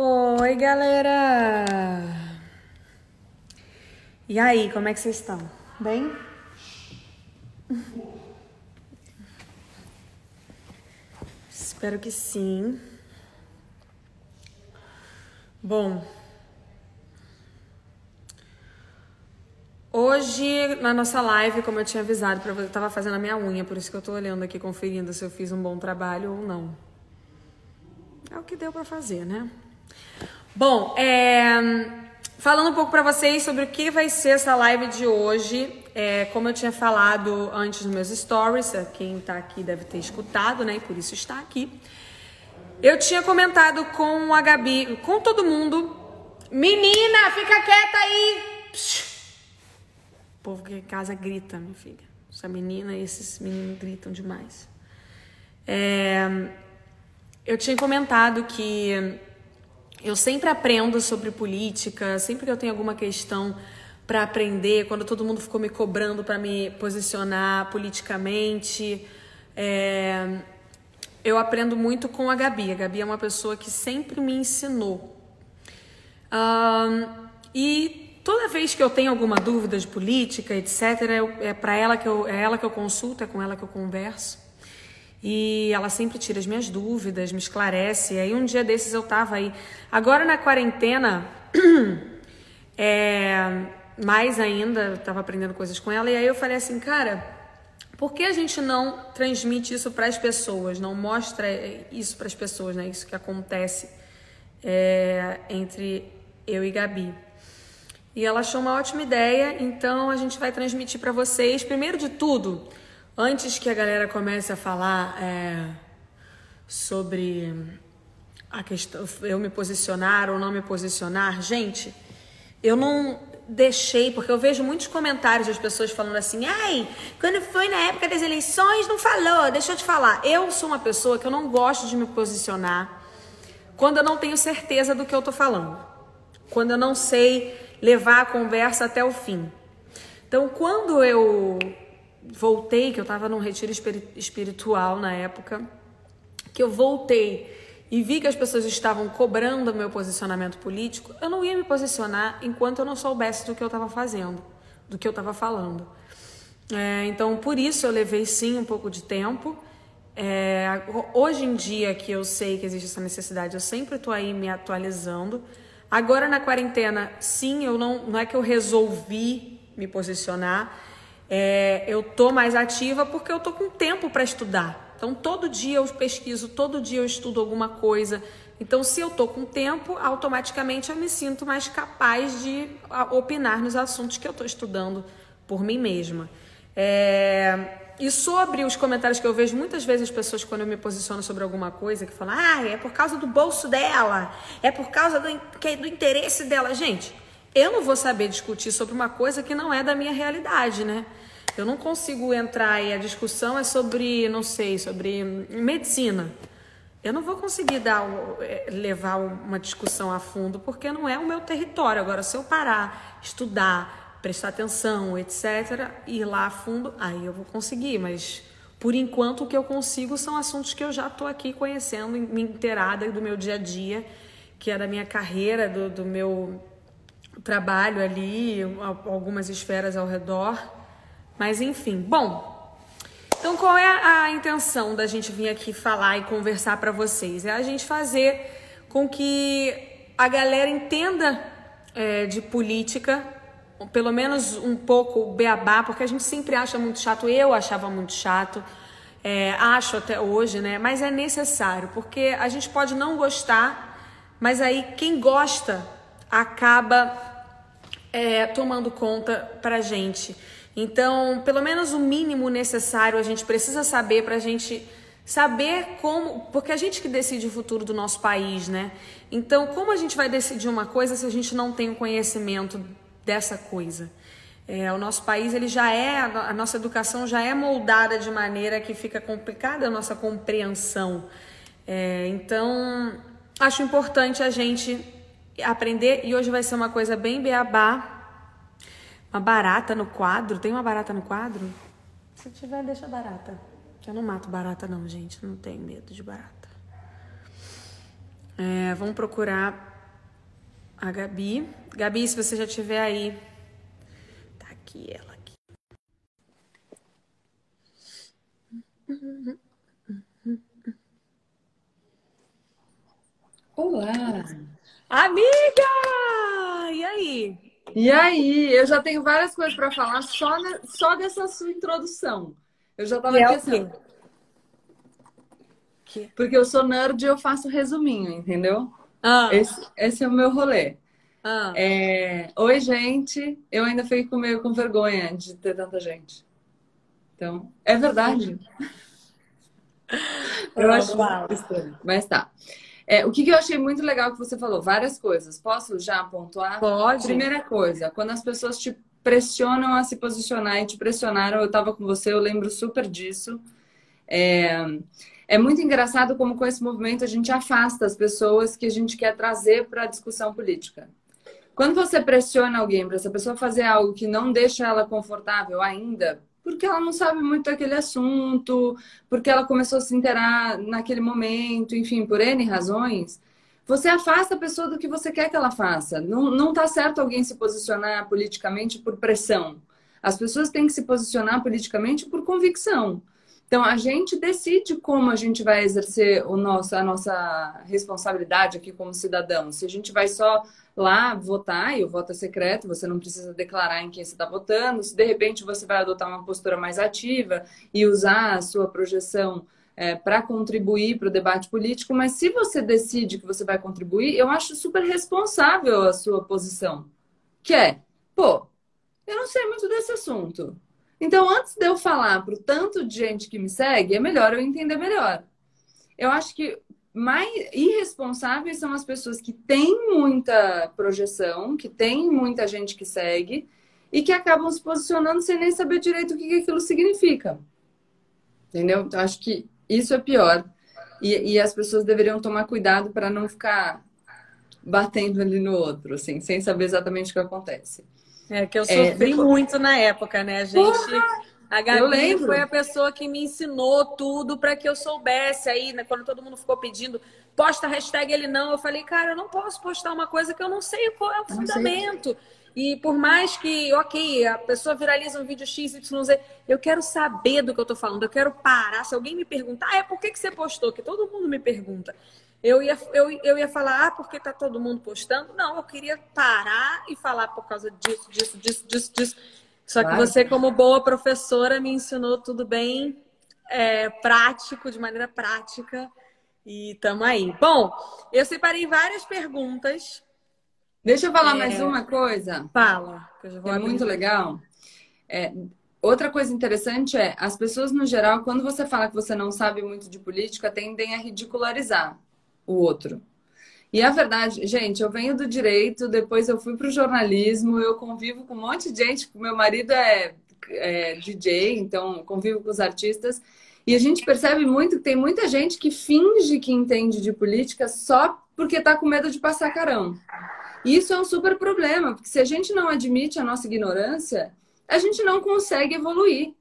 Oi, galera! E aí, como é que vocês estão? Bem? Espero que sim. Bom, hoje na nossa live, como eu tinha avisado para você, eu tava fazendo a minha unha, por isso que eu tô olhando aqui conferindo se eu fiz um bom trabalho ou não. É o que deu para fazer, né? Bom, é, falando um pouco para vocês sobre o que vai ser essa live de hoje. É, como eu tinha falado antes nos meus stories, quem tá aqui deve ter escutado, né? E por isso está aqui. Eu tinha comentado com a Gabi, com todo mundo. Menina, fica quieta aí! Psh. O povo que em casa grita, minha filha. Essa menina e esses meninos gritam demais. É, eu tinha comentado que eu sempre aprendo sobre política, sempre que eu tenho alguma questão para aprender, quando todo mundo ficou me cobrando para me posicionar politicamente, é, eu aprendo muito com a Gabi. A Gabi é uma pessoa que sempre me ensinou. Um, e toda vez que eu tenho alguma dúvida de política, etc., eu, é para ela que eu, é ela que eu consulto, é com ela que eu converso. E ela sempre tira as minhas dúvidas, me esclarece. E aí um dia desses eu tava aí. Agora na quarentena, é, mais ainda, eu tava aprendendo coisas com ela. E aí eu falei assim, cara, por que a gente não transmite isso para as pessoas? Não mostra isso para as pessoas, né? Isso que acontece é, entre eu e Gabi. E ela achou uma ótima ideia, então a gente vai transmitir para vocês. Primeiro de tudo, Antes que a galera comece a falar é, sobre a questão, eu me posicionar ou não me posicionar, gente, eu não deixei, porque eu vejo muitos comentários das pessoas falando assim, ai, quando foi na época das eleições não falou, deixa eu te falar. Eu sou uma pessoa que eu não gosto de me posicionar quando eu não tenho certeza do que eu tô falando. Quando eu não sei levar a conversa até o fim. Então, quando eu voltei, que eu estava num retiro espiritual na época, que eu voltei e vi que as pessoas estavam cobrando meu posicionamento político, eu não ia me posicionar enquanto eu não soubesse do que eu estava fazendo, do que eu estava falando. É, então, por isso eu levei sim um pouco de tempo. É, hoje em dia que eu sei que existe essa necessidade, eu sempre estou aí me atualizando. Agora na quarentena, sim, eu não, não é que eu resolvi me posicionar, é, eu tô mais ativa porque eu tô com tempo para estudar. Então todo dia eu pesquiso, todo dia eu estudo alguma coisa. Então se eu tô com tempo, automaticamente eu me sinto mais capaz de opinar nos assuntos que eu tô estudando por mim mesma. É... E sobre os comentários que eu vejo muitas vezes as pessoas quando eu me posiciono sobre alguma coisa que falam, ah, é por causa do bolso dela, é por causa do, do interesse dela. Gente, eu não vou saber discutir sobre uma coisa que não é da minha realidade, né? Eu não consigo entrar e a discussão é sobre, não sei, sobre medicina. Eu não vou conseguir dar, é, levar uma discussão a fundo porque não é o meu território. Agora, se eu parar, estudar, prestar atenção, etc., ir lá a fundo, aí eu vou conseguir. Mas por enquanto o que eu consigo são assuntos que eu já estou aqui conhecendo, me inteirada do meu dia a dia, que é da minha carreira, do, do meu trabalho ali, algumas esferas ao redor. Mas enfim, bom. Então qual é a, intenção da gente vir aqui falar e conversar para vocês? É a gente fazer com que a galera entenda é, de política, pelo menos um pouco o beabá, porque a gente sempre acha muito chato. Eu achava muito chato. É, acho até hoje, né? Mas é necessário, porque a gente pode não gostar, mas aí quem gosta acaba é, tomando conta pra gente. Então, pelo menos o mínimo necessário a gente precisa saber para a gente saber como, porque a gente que decide o futuro do nosso país, né? Então, como a gente vai decidir uma coisa se a gente não tem o conhecimento dessa coisa? É, o nosso país ele já é a nossa educação já é moldada de maneira que fica complicada a nossa compreensão. É, então, acho importante a gente aprender e hoje vai ser uma coisa bem beabá. Uma barata no quadro. Tem uma barata no quadro? Se tiver, deixa barata. Eu não mato barata, não, gente. Não tenho medo de barata. É, vamos procurar a Gabi. Gabi, se você já tiver aí. Tá aqui ela aqui. Olá! Amiga! E aí? E aí? Eu já tenho várias coisas para falar só, só dessa sua introdução. Eu já estava é pensando. Porque eu sou nerd e eu faço resuminho, entendeu? Ah. Esse, esse, é o meu rolê. Ah. É... Oi, gente. Eu ainda fico meio com vergonha de ter tanta gente. Então, é verdade. eu acho estranho. Mas tá. É, o que, que eu achei muito legal que você falou? Várias coisas. Posso já pontuar? Pode. Primeira coisa, quando as pessoas te pressionam a se posicionar e te pressionaram, eu estava com você, eu lembro super disso. É, é muito engraçado como com esse movimento a gente afasta as pessoas que a gente quer trazer para a discussão política. Quando você pressiona alguém para essa pessoa fazer algo que não deixa ela confortável ainda, porque ela não sabe muito daquele assunto, porque ela começou a se interar naquele momento, enfim, por N razões, você afasta a pessoa do que você quer que ela faça. Não, não tá certo alguém se posicionar politicamente por pressão. As pessoas têm que se posicionar politicamente por convicção. Então, a gente decide como a gente vai exercer o nosso, a nossa responsabilidade aqui como cidadão. Se a gente vai só lá votar, e o voto é secreto, você não precisa declarar em quem você está votando. Se de repente você vai adotar uma postura mais ativa e usar a sua projeção é, para contribuir para o debate político, mas se você decide que você vai contribuir, eu acho super responsável a sua posição. Que é, pô, eu não sei muito desse assunto então, antes de eu falar para o tanto de gente que me segue, é melhor eu entender melhor. Eu acho que mais irresponsáveis são as pessoas que têm muita projeção, que têm muita gente que segue e que acabam se posicionando sem nem saber direito o que aquilo significa. Entendeu? Então, acho que isso é pior. E, e as pessoas deveriam tomar cuidado para não ficar batendo ali no outro, assim, sem saber exatamente o que acontece. É que eu é, sofri é, muito na época, né? A gente. Porra! A Gabi foi a pessoa que me ensinou tudo para que eu soubesse aí, né? Quando todo mundo ficou pedindo, posta a hashtag ele não, eu falei, cara, eu não posso postar uma coisa que eu não sei qual é o fundamento. E por mais que, ok, a pessoa viraliza um vídeo X, Y, Z, eu quero saber do que eu tô falando, eu quero parar. Se alguém me perguntar, ah, é por que, que você postou? Que todo mundo me pergunta eu ia, eu, eu ia falar, ah, porque tá todo mundo postando. Não, eu queria parar e falar por causa disso, disso, disso, disso, disso. Só que você, como boa professora, me ensinou tudo bem é, prático, de maneira prática. E tamo aí. Bom, eu separei várias perguntas. Deixa eu falar é... mais uma coisa. Fala. Que é muito legal. É, outra coisa interessante é, as pessoas, no geral, quando você fala que você não sabe muito de política, tendem a ridicularizar o outro. E a verdade, gente, eu venho do direito, depois eu fui para o jornalismo, eu convivo com um monte de gente, meu marido é, é DJ, então convivo com os artistas, e a gente percebe muito que tem muita gente que finge que entende de política só porque está com medo de passar carão. E isso é um super problema, porque se a gente não admite a nossa ignorância, a gente não consegue evoluir.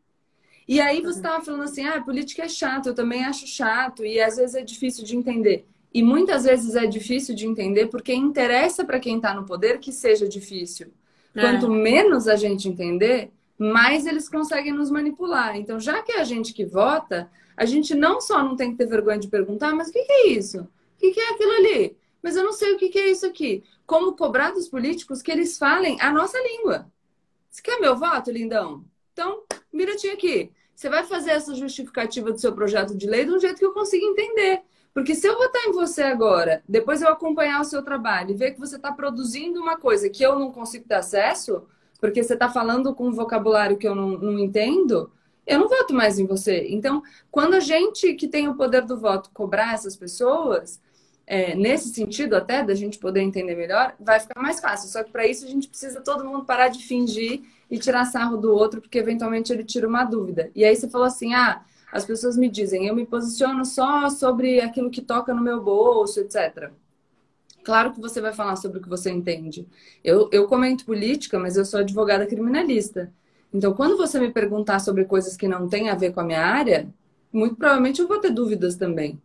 E aí você estava falando assim, ah, política é chato, eu também acho chato, e às vezes é difícil de entender. E muitas vezes é difícil de entender porque interessa para quem está no poder que seja difícil. É. Quanto menos a gente entender, mais eles conseguem nos manipular. Então, já que é a gente que vota, a gente não só não tem que ter vergonha de perguntar, mas o que, que é isso? O que, que é aquilo ali? Mas eu não sei o que, que é isso aqui. Como cobrar dos políticos que eles falem a nossa língua. Você quer meu voto, lindão? Então, mira-te aqui. Você vai fazer essa justificativa do seu projeto de lei de um jeito que eu consiga entender. Porque se eu votar em você agora, depois eu acompanhar o seu trabalho e ver que você está produzindo uma coisa que eu não consigo ter acesso, porque você está falando com um vocabulário que eu não, não entendo, eu não voto mais em você. Então, quando a gente que tem o poder do voto cobrar essas pessoas, é, nesse sentido até da gente poder entender melhor, vai ficar mais fácil. Só que para isso a gente precisa todo mundo parar de fingir e tirar sarro do outro, porque eventualmente ele tira uma dúvida. E aí você falou assim: ah, as pessoas me dizem, eu me posiciono só sobre aquilo que toca no meu bolso, etc. Claro que você vai falar sobre o que você entende. Eu, eu comento política, mas eu sou advogada criminalista. Então, quando você me perguntar sobre coisas que não têm a ver com a minha área, muito provavelmente eu vou ter dúvidas também.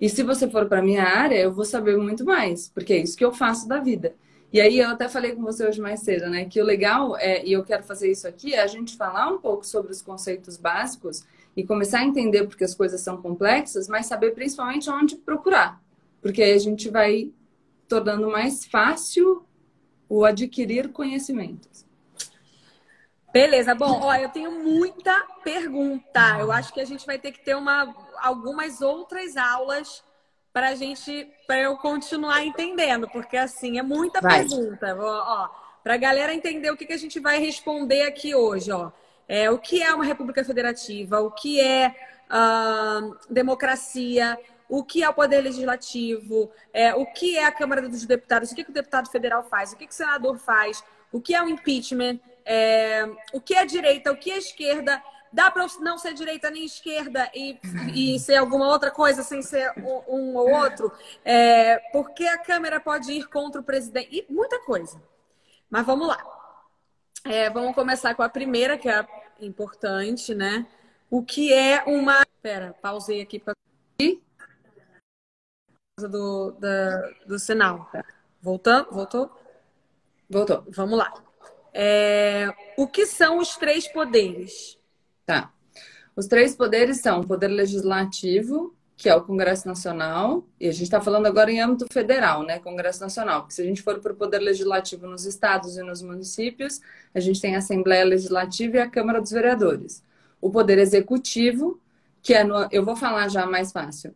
E se você for para minha área, eu vou saber muito mais, porque é isso que eu faço da vida. E aí eu até falei com você hoje mais cedo, né? Que o legal é, e eu quero fazer isso aqui, é a gente falar um pouco sobre os conceitos básicos e começar a entender porque as coisas são complexas, mas saber principalmente onde procurar. Porque aí a gente vai tornando mais fácil o adquirir conhecimentos. Beleza, bom, ó, eu tenho muita pergunta. Eu acho que a gente vai ter que ter uma, algumas outras aulas para a gente, para eu continuar entendendo, porque assim é muita vai. pergunta. Ó, ó para a galera entender o que, que a gente vai responder aqui hoje, ó. É, o que é uma república federativa? O que é uh, democracia? O que é o poder legislativo? É, o que é a Câmara dos Deputados? O que, que o deputado federal faz? O que, que o senador faz? O que é o impeachment? é, o que é direita, o que é esquerda. Dá para não ser direita nem esquerda e, e ser alguma outra coisa sem ser um, um ou outro? É, porque a Câmara pode ir contra o presidente? E muita coisa. Mas vamos lá. É, vamos começar com a primeira, que é importante, né? O que é uma. Pera, pausei aqui para. Do, da, do sinal. Voltando? Voltou? Voltou. Vamos lá. É, o que são os três poderes? Tá. Os três poderes são o poder legislativo, que é o Congresso Nacional, e a gente está falando agora em âmbito federal, né? Congresso Nacional, porque se a gente for para o poder legislativo nos estados e nos municípios, a gente tem a Assembleia Legislativa e a Câmara dos Vereadores. O poder executivo, que é no, eu vou falar já mais fácil.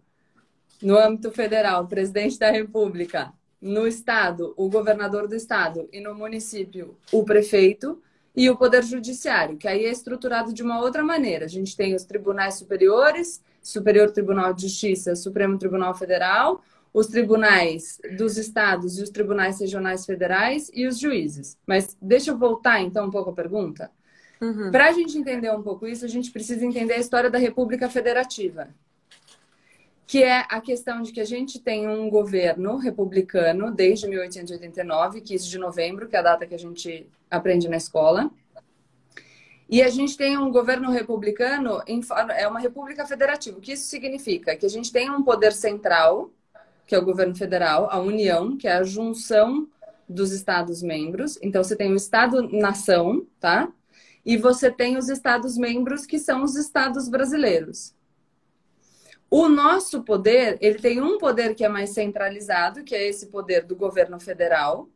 No âmbito federal, presidente da República, no estado, o governador do estado, e no município, o prefeito, e o poder judiciário, que aí é estruturado de uma outra maneira. A gente tem os tribunais superiores, Superior Tribunal de Justiça, Supremo Tribunal Federal, os tribunais dos estados e os tribunais regionais federais e os juízes. Mas deixa eu voltar então um pouco a pergunta. Uhum. Para a gente entender um pouco isso, a gente precisa entender a história da República Federativa que é a questão de que a gente tem um governo republicano desde 1889, 15 de novembro, que é a data que a gente aprende na escola. E a gente tem um governo republicano, é uma república federativa. O que isso significa? Que a gente tem um poder central, que é o governo federal, a União, que é a junção dos Estados-membros. Então, você tem o Estado-nação, tá? E você tem os Estados-membros, que são os Estados brasileiros. O nosso poder, ele tem um poder que é mais centralizado, que é esse poder do governo federal.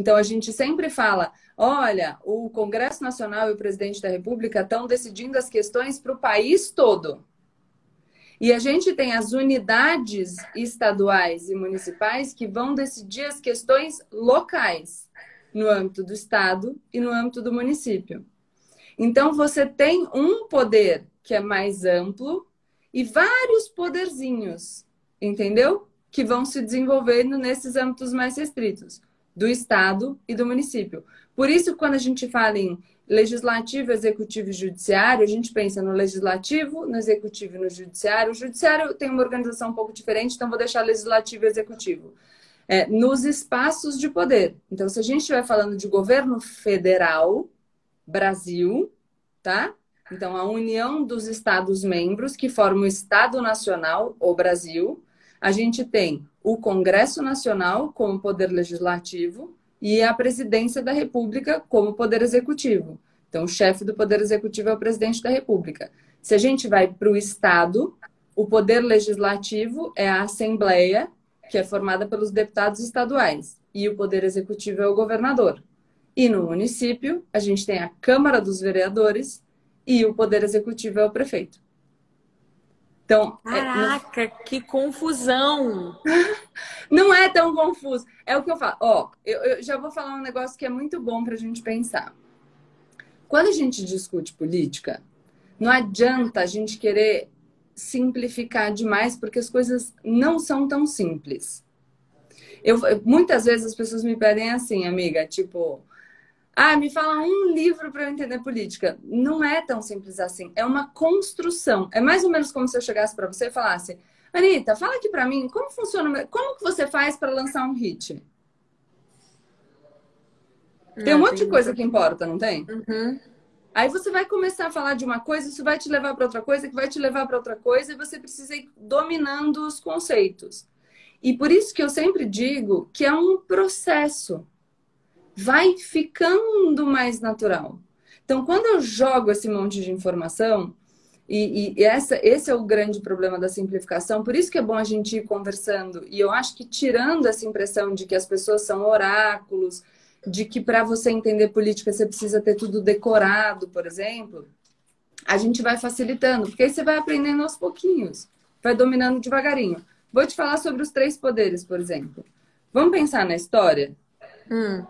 Então a gente sempre fala, olha, o Congresso Nacional e o presidente da República estão decidindo as questões para o país todo. E a gente tem as unidades estaduais e municipais que vão decidir as questões locais, no âmbito do estado e no âmbito do município. Então você tem um poder que é mais amplo, e vários poderzinhos, entendeu? Que vão se desenvolvendo nesses âmbitos mais restritos, do Estado e do município. Por isso, quando a gente fala em legislativo, executivo e judiciário, a gente pensa no legislativo, no executivo e no judiciário. O judiciário tem uma organização um pouco diferente, então vou deixar legislativo e executivo. É, nos espaços de poder. Então, se a gente estiver falando de governo federal, Brasil, tá? Então, a união dos Estados-membros, que formam o Estado Nacional, o Brasil, a gente tem o Congresso Nacional como poder legislativo e a Presidência da República como poder executivo. Então, o chefe do poder executivo é o presidente da República. Se a gente vai para o Estado, o poder legislativo é a Assembleia, que é formada pelos deputados estaduais, e o poder executivo é o governador. E no município, a gente tem a Câmara dos Vereadores, e o poder executivo é o prefeito. Então, Caraca, é, não... que confusão! não é tão confuso. É o que eu falo. Ó, eu, eu já vou falar um negócio que é muito bom para a gente pensar. Quando a gente discute política, não adianta a gente querer simplificar demais, porque as coisas não são tão simples. Eu, muitas vezes as pessoas me pedem assim, amiga, tipo, ah, me fala um livro para eu entender política. Não é tão simples assim. É uma construção. É mais ou menos como se eu chegasse para você e falasse: Anitta, fala aqui para mim como funciona, como que você faz para lançar um hit? Tem um monte de coisa que importa, não tem? Uhum. Aí você vai começar a falar de uma coisa, isso vai te levar para outra coisa, que vai te levar para outra coisa, e você precisa ir dominando os conceitos. E por isso que eu sempre digo que é um processo. Vai ficando mais natural. Então, quando eu jogo esse monte de informação, e, e essa, esse é o grande problema da simplificação, por isso que é bom a gente ir conversando. E eu acho que tirando essa impressão de que as pessoas são oráculos, de que para você entender política você precisa ter tudo decorado, por exemplo, a gente vai facilitando, porque aí você vai aprendendo aos pouquinhos, vai dominando devagarinho. Vou te falar sobre os três poderes, por exemplo. Vamos pensar na história? Hum.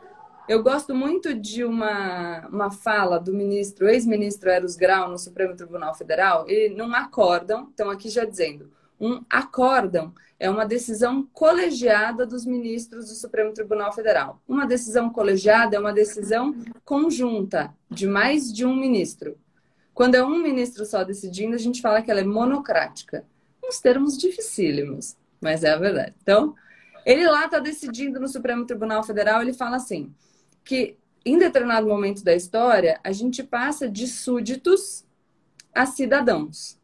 Eu gosto muito de uma, uma fala do ministro, ex-ministro Eros Grau, no Supremo Tribunal Federal. Ele num acórdão, estão aqui já dizendo, um acórdão é uma decisão colegiada dos ministros do Supremo Tribunal Federal. Uma decisão colegiada é uma decisão conjunta de mais de um ministro. Quando é um ministro só decidindo, a gente fala que ela é monocrática. Uns termos dificílimos, mas é a verdade. Então, ele lá está decidindo no Supremo Tribunal Federal, ele fala assim, que em determinado momento da história, a gente passa de súditos a cidadãos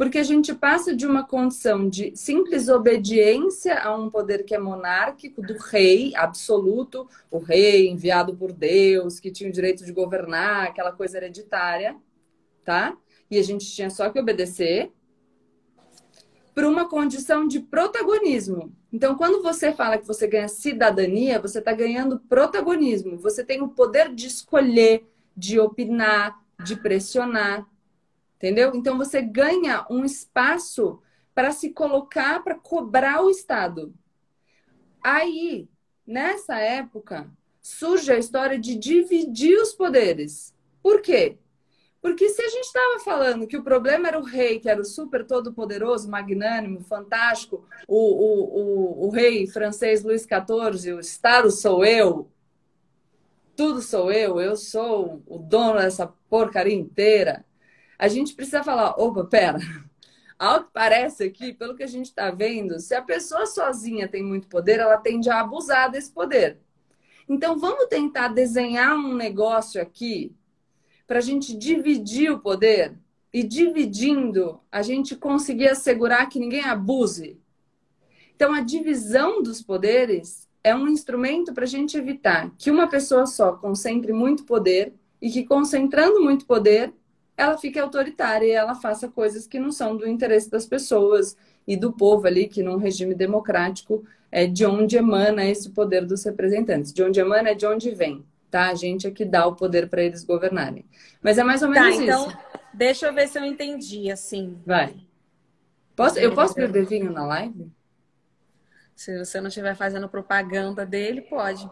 porque a gente passa de uma condição de simples obediência a um poder que é monárquico, do rei absoluto, o rei enviado por Deus, que tinha o direito de governar, aquela coisa hereditária, tá? E a gente tinha só que obedecer, para uma condição de protagonismo. Então, quando você fala que você ganha cidadania, você está ganhando protagonismo. Você tem o poder de escolher, de opinar, de pressionar. Entendeu? Então você ganha um espaço para se colocar para cobrar o Estado. Aí, nessa época, surge a história de dividir os poderes. Por quê? Porque se a gente estava falando que o problema era o rei, que era o super todo-poderoso, magnânimo, fantástico, o, o, o, o, rei francês Luís XIV, o Estado sou eu, tudo sou eu, eu sou o dono dessa porcaria inteira a gente precisa falar: opa, pera. Ao que parece aqui, pelo que a gente está vendo, se a pessoa sozinha tem muito poder, ela tende a abusar desse poder. Então, vamos tentar desenhar um negócio aqui para a gente dividir o poder e dividindo a gente conseguir assegurar que ninguém abuse. Então, a divisão dos poderes é um instrumento para a gente evitar que uma pessoa só concentre muito poder e que, concentrando muito poder, ela fique autoritária e ela faça coisas que não são do interesse das pessoas e do povo ali, que num regime democrático é de onde emana esse poder dos representantes. De onde emana é de onde vem, tá? A gente é que dá o poder para eles governarem. Mas é mais ou menos tá, então, isso. Deixa eu ver se eu entendi, assim. Vai. Posso, eu posso beber vinho na live? Se você não estiver fazendo propaganda dele, pode.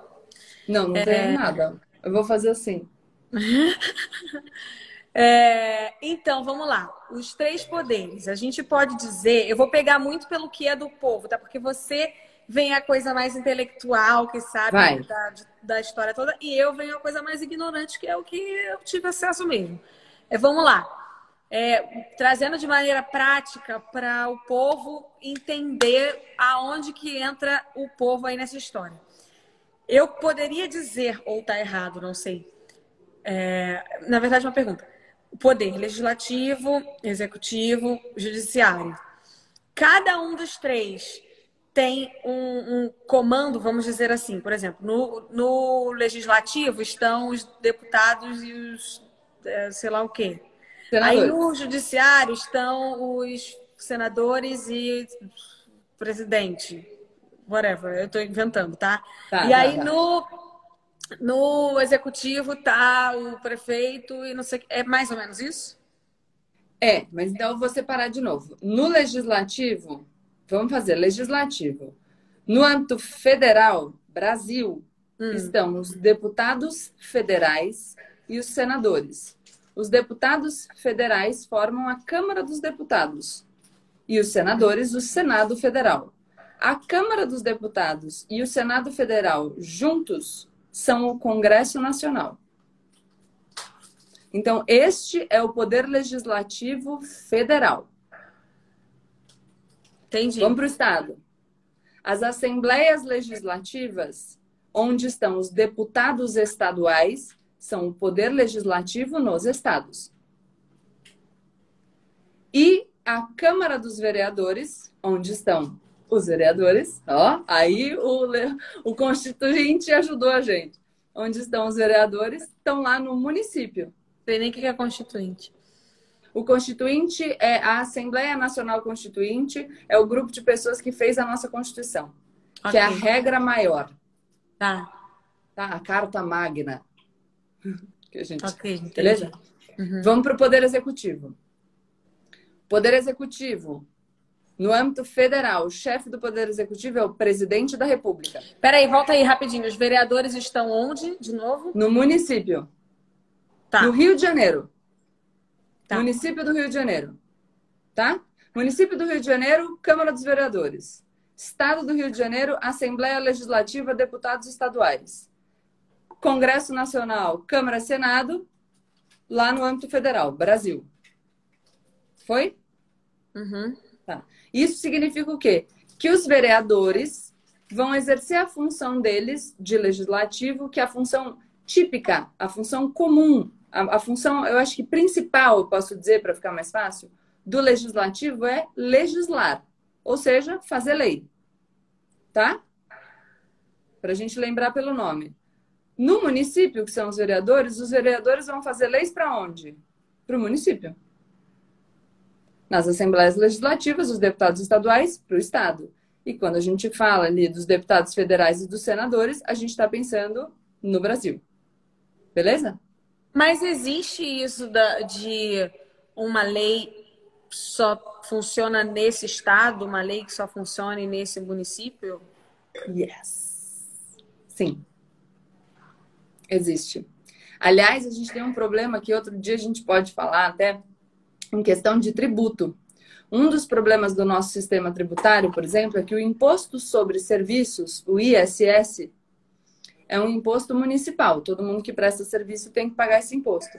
Não, não é... tem nada. Eu vou fazer assim. É, então, vamos lá. Os três poderes. A gente pode dizer, eu vou pegar muito pelo que é do povo, tá? Porque você vem a coisa mais intelectual, que sabe da, da, história toda, e eu venho a coisa mais ignorante, que é o que eu tive acesso mesmo. É, vamos lá. É, trazendo de maneira prática para o povo entender aonde que entra o povo aí nessa história. Eu poderia dizer, ou tá errado, não sei. É, na verdade, uma pergunta o poder legislativo, executivo, judiciário. Cada um dos três tem um, um, comando, vamos dizer assim. Por exemplo, no, no legislativo estão os deputados e os é, sei lá o quê. Senadores. Aí no judiciário estão os senadores e presidente. Whatever, eu estou inventando, tá? tá e tá, aí tá. no no executivo tá o prefeito e não sei. É mais ou menos isso? É, mas então eu vou separar de novo. No legislativo, vamos fazer legislativo. No âmbito federal, Brasil, hum. estão os deputados federais e os senadores. Os deputados federais formam a Câmara dos Deputados e os senadores o Senado Federal. A Câmara dos Deputados e o Senado Federal juntos são o Congresso Nacional. Então, este é o poder legislativo federal. Entendi. Vamos para o Estado. As assembleias legislativas, onde estão os deputados estaduais, são o poder legislativo nos estados. E a Câmara dos Vereadores, onde estão os vereadores, ó, aí o, o constituinte ajudou a gente. Onde estão os vereadores? Estão lá no município. Sei nem o que é constituinte. O constituinte é a Assembleia Nacional Constituinte, é o grupo de pessoas que fez a nossa Constituição, okay. que é a regra maior. Tá. Tá, a carta magna. Que a gente... Ok, beleza? Uhum. Vamos para o Poder Executivo. Poder Executivo. No âmbito federal, o chefe do Poder Executivo é o presidente da República. Peraí, volta aí rapidinho. Os vereadores estão onde, de novo? No município. Tá. No Rio de Janeiro. Tá. Município do Rio de Janeiro. Tá? Município do Rio de Janeiro, Câmara dos Vereadores. Estado do Rio de Janeiro, Assembleia Legislativa, deputados estaduais. Congresso Nacional, Câmara, Senado, lá no âmbito federal, Brasil. Foi? Uhum. Tá. Isso significa o quê? Que os vereadores vão exercer a função deles de legislativo, que é a função típica, a função comum a, a função, eu acho que principal, eu posso dizer para ficar mais fácil, do legislativo é legislar, ou seja, fazer lei. Tá? Para a gente lembrar pelo nome. No município, que são os vereadores, os vereadores vão fazer leis para onde? Para o município. Nas assembleias legislativas, os deputados estaduais para o Estado. E quando a gente fala ali dos deputados federais e dos senadores, a gente está pensando no Brasil. Beleza? Mas existe isso da, de uma lei só funciona nesse estado, uma lei que só funcione nesse município? Yes. Sim. Existe. Aliás, a gente tem um problema que outro dia a gente pode falar até em questão de tributo. Um dos problemas do nosso sistema tributário, por exemplo, é que o imposto sobre serviços, o ISS, é um imposto municipal. Todo mundo que presta serviço tem que pagar esse imposto.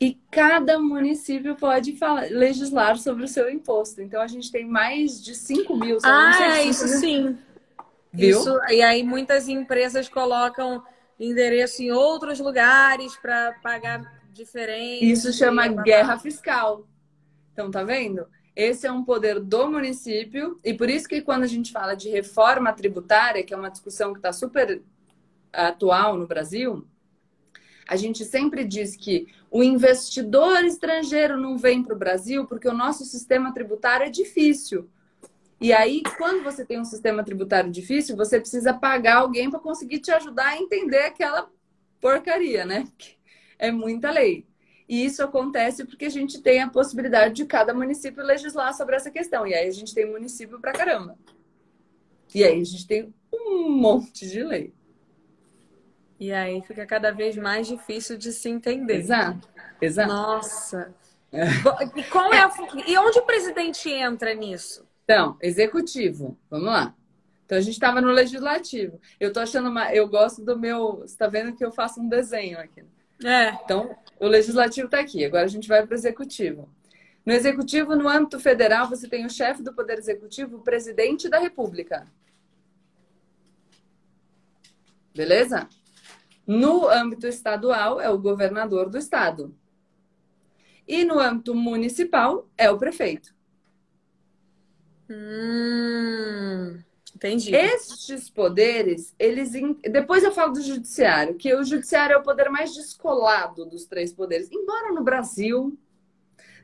E cada município pode falar, legislar sobre o seu imposto. Então a gente tem mais de 5 mil. Ah, é isso sim. Viu? Isso, e aí muitas empresas colocam endereço em outros lugares para pagar diferente. Isso chama guerra fiscal. Então, tá vendo? Esse é um poder do município, e por isso que quando a gente fala de reforma tributária, que é uma discussão que está super atual no Brasil, a gente sempre diz que o investidor estrangeiro não vem para o Brasil porque o nosso sistema tributário é difícil. E aí, quando você tem um sistema tributário difícil, você precisa pagar alguém para conseguir te ajudar a entender aquela porcaria, né? É muita lei. E isso acontece porque a gente tem a possibilidade de cada município legislar sobre essa questão. E aí a gente tem município para caramba. E aí a gente tem um monte de lei. E aí fica cada vez mais difícil de se entender. Exato. Exato. Nossa. É. E, qual é a... e onde o presidente entra nisso? Então, executivo. Vamos lá. Então a gente estava no legislativo. Eu tô achando uma. Eu gosto do meu. Você está vendo que eu faço um desenho aqui. É. Então, o legislativo está aqui. Agora a gente vai para o executivo. No executivo, no âmbito federal, você tem o chefe do Poder Executivo, o presidente da República. Beleza? No âmbito estadual, é o governador do estado. E no âmbito municipal, é o prefeito. Hum, entendi. Estes poderes, eles. Depois eu falo do judiciário, que o judiciário é o poder mais descolado dos três poderes. Embora no Brasil,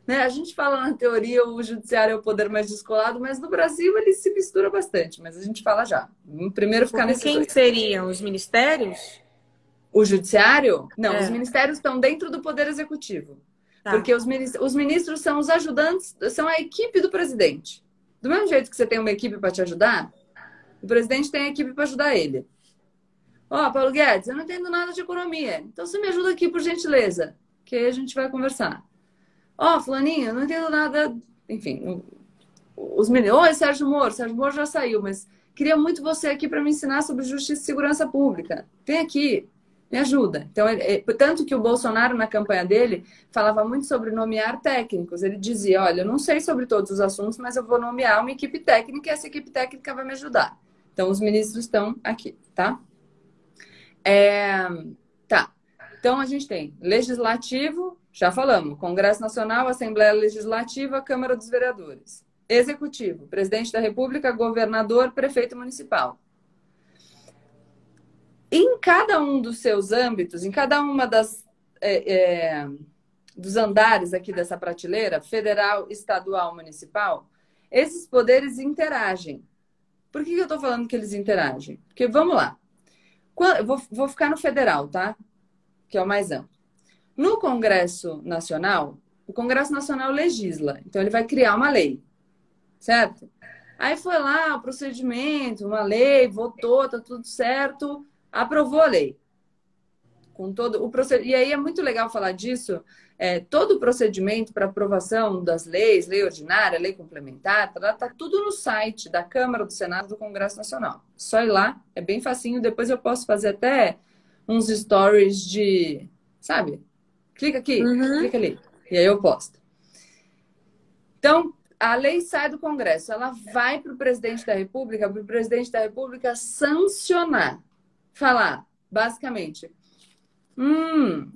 né, a gente fala na teoria o judiciário é o poder mais descolado, mas no Brasil ele se mistura bastante. Mas a gente fala já. Primeiro ficar nesse. Quem dois. seriam os ministérios? O judiciário? Não, é. os ministérios estão dentro do poder executivo. Tá. Porque os ministros, os ministros são os ajudantes, são a equipe do presidente. Do mesmo jeito que você tem uma equipe para te ajudar, o presidente tem a equipe para ajudar ele. Ó, oh, Paulo Guedes, eu não entendo nada de economia. Então você me ajuda aqui, por gentileza. Que aí a gente vai conversar. Ó, oh, Fulaninho, eu não entendo nada. Enfim, os meninos. Oi, Sérgio Moro. Sérgio Moro já saiu, mas queria muito você aqui para me ensinar sobre justiça e segurança pública. Vem aqui me ajuda. Então, ele, tanto que o Bolsonaro, na campanha dele, falava muito sobre nomear técnicos. Ele dizia: Olha, eu não sei sobre todos os assuntos, mas eu vou nomear uma equipe técnica e essa equipe técnica vai me ajudar. Então, os ministros estão aqui, tá? É, tá. Então, a gente tem legislativo, já falamos, Congresso Nacional, Assembleia Legislativa, Câmara dos Vereadores. Executivo, presidente da República, governador, prefeito municipal. Em cada um dos seus âmbitos, em cada uma das é, é, dos andares aqui dessa prateleira, federal, estadual, municipal, esses poderes interagem. Por que eu estou falando que eles interagem? Porque vamos lá. Eu vou, vou ficar no federal, tá? Que é o mais amplo. No Congresso Nacional, o Congresso Nacional legisla, então ele vai criar uma lei certo? Aí foi lá o procedimento, uma lei, votou, tá tudo certo, aprovou a lei. Com todo o proced... E aí é muito legal falar disso. É, todo o procedimento para aprovação das leis, lei ordinária, lei complementar, tá, tá tudo no site da Câmara, do Senado, do Congresso Nacional. Só ir lá, é bem facinho. Depois eu posso fazer até uns stories de, sabe? Clica aqui, uhum. clica ali. E aí eu posto. Então, a lei sai do Congresso, ela vai para o presidente da República, para o presidente da República sancionar. Falar, basicamente, hum,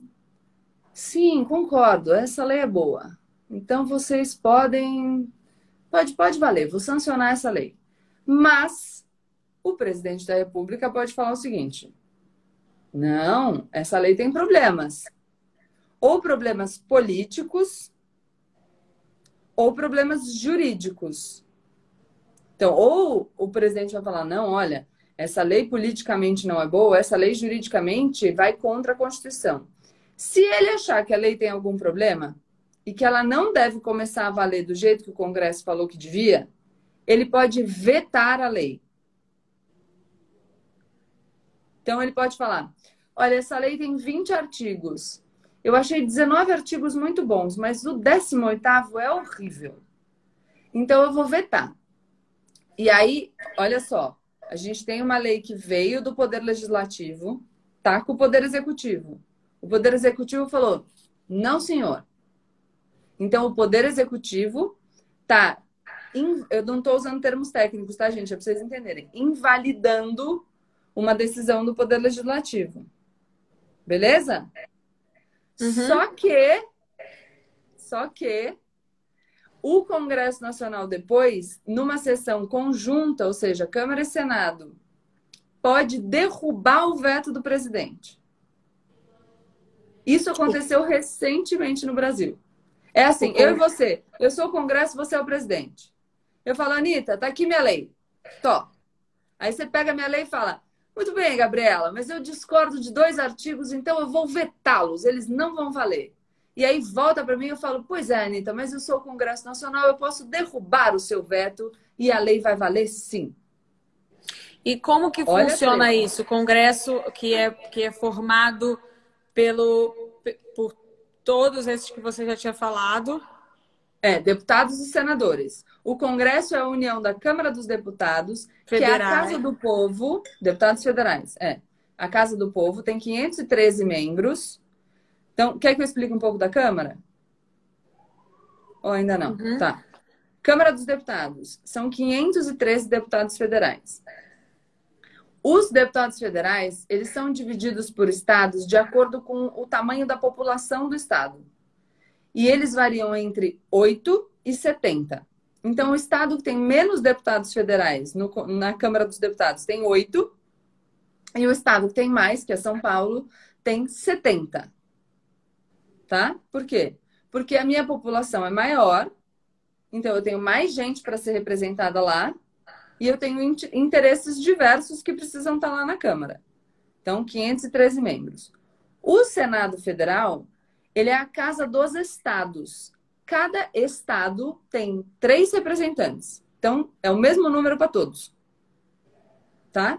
sim, concordo, essa lei é boa. Então vocês podem. Pode, pode valer, vou sancionar essa lei. Mas o presidente da República pode falar o seguinte: não, essa lei tem problemas. Ou problemas políticos, ou problemas jurídicos. Então, ou o presidente vai falar: não, olha, essa lei politicamente não é boa, essa lei juridicamente vai contra a Constituição. Se ele achar que a lei tem algum problema e que ela não deve começar a valer do jeito que o Congresso falou que devia, ele pode vetar a lei. Então, ele pode falar: olha, essa lei tem 20 artigos. Eu achei 19 artigos muito bons, mas o 18 é horrível. Então eu vou vetar. E aí, olha só, a gente tem uma lei que veio do Poder Legislativo, tá com o Poder Executivo. O Poder Executivo falou: não, senhor. Então o Poder Executivo tá. Eu não estou usando termos técnicos, tá, gente? É para vocês entenderem. Invalidando uma decisão do Poder Legislativo. Beleza? Uhum. Só que, só que o Congresso Nacional depois, numa sessão conjunta, ou seja, Câmara e Senado, pode derrubar o veto do presidente. Isso aconteceu recentemente no Brasil. É assim, eu e você. Eu sou o Congresso, você é o presidente. Eu falo, Anitta, tá aqui minha lei. Tó. Aí você pega minha lei e fala, muito bem, Gabriela, mas eu discordo de dois artigos, então eu vou vetá-los, eles não vão valer. E aí volta para mim e eu falo: Pois é, Anitta, mas eu sou o Congresso Nacional, eu posso derrubar o seu veto e a lei vai valer sim. E como que Olha funciona isso? O Congresso que é, que é formado pelo, por todos esses que você já tinha falado? É, deputados e senadores. O Congresso é a união da Câmara dos Deputados, Federais. que é a Casa do Povo, deputados federais, é. A Casa do Povo tem 513 membros. Então, quer que eu explique um pouco da Câmara? Ou ainda não? Uhum. Tá. Câmara dos Deputados. São 513 deputados federais. Os deputados federais, eles são divididos por estados de acordo com o tamanho da população do estado e eles variam entre 8 e 70. Então, o estado que tem menos deputados federais no, na Câmara dos Deputados tem 8, e o estado que tem mais, que é São Paulo, tem 70. Tá? Por quê? Porque a minha população é maior, então eu tenho mais gente para ser representada lá, e eu tenho interesses diversos que precisam estar tá lá na Câmara. Então, 513 membros. O Senado Federal ele é a casa dos estados. Cada estado tem três representantes. Então, é o mesmo número para todos. Tá?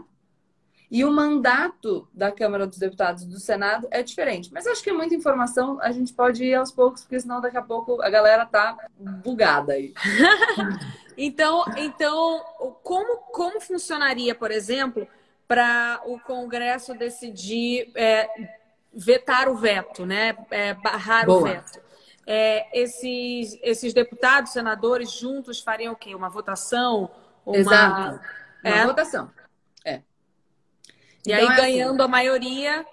E o mandato da Câmara dos Deputados e do Senado é diferente. Mas acho que é muita informação, a gente pode ir aos poucos, porque senão daqui a pouco a galera tá bugada aí. então, então como, como funcionaria, por exemplo, para o Congresso decidir é, vetar o veto, né? É, barrar Boa. o veto. É, esses, esses deputados, senadores juntos fariam o quê? Uma votação? Uma... Exato. Uma é. votação. E então, aí, é assim. ganhando assim. a maioria.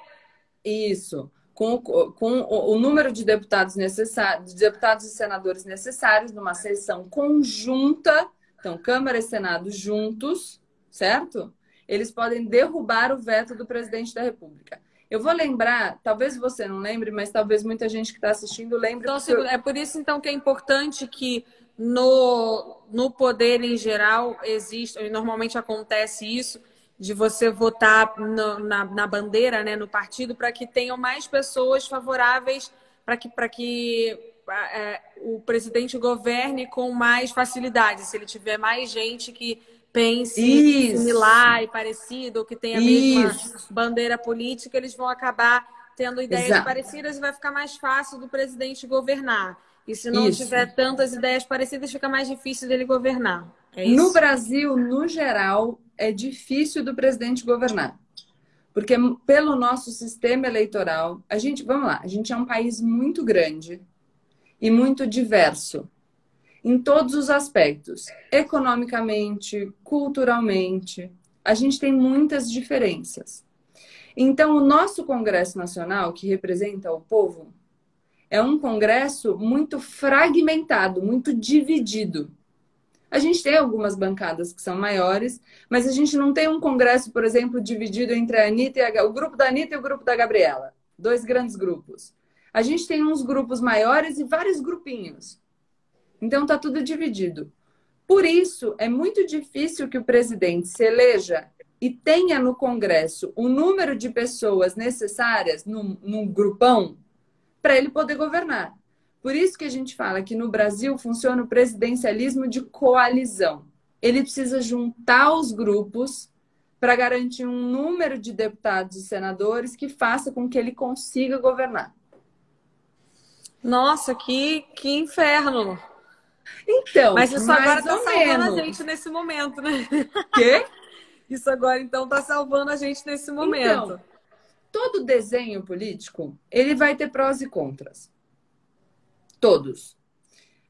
Isso. com, com o, o número de deputados necessários, de deputados e senadores necessários numa sessão conjunta, então Câmara e Senado juntos, certo? Eles podem derrubar o veto do presidente da República. Eu vou lembrar, talvez você não lembre, mas talvez muita gente que está assistindo lembre. Então, eu... É por isso, então, que é importante que no, no poder em geral existe, normalmente acontece isso, de você votar no, na, na, bandeira, né, no partido, para que tenham mais pessoas favoráveis para que, que é, o presidente governe com mais facilidade. Se ele tiver mais gente que pense Isso. similar e parecido, ou que tenha a mesma bandeira política, eles vão acabar tendo ideias Exato. parecidas e vai ficar mais fácil do presidente governar. E se não isso. tiver tantas ideias parecidas, fica mais difícil dele governar. É no Brasil, no geral, é difícil do presidente governar. Porque pelo nosso sistema eleitoral, a gente, vamos lá, a gente é um país muito grande e muito diverso em todos os aspectos, economicamente, culturalmente. A gente tem muitas diferenças. Então, o nosso Congresso Nacional, que representa o povo, é um congresso muito fragmentado, muito dividido. A gente tem algumas bancadas que são maiores, mas a gente não tem um congresso, por exemplo, dividido entre a Anitta e a, o grupo da Anitta e o grupo da Gabriela. Dois grandes grupos. A gente tem uns grupos maiores e vários grupinhos. Então tá tudo dividido. Por isso, é muito difícil que o presidente se eleja e tenha no Congresso o número de pessoas necessárias num, num grupão para ele poder governar. Por isso que a gente fala que no Brasil funciona o presidencialismo de coalizão. Ele precisa juntar os grupos para garantir um número de deputados e senadores que faça com que ele consiga governar. Nossa, que, que inferno! Então, mas isso agora está salvando a gente nesse momento, né? Quê? Isso agora então está salvando a gente nesse momento. Então, todo desenho político ele vai ter prós e contras. Todos.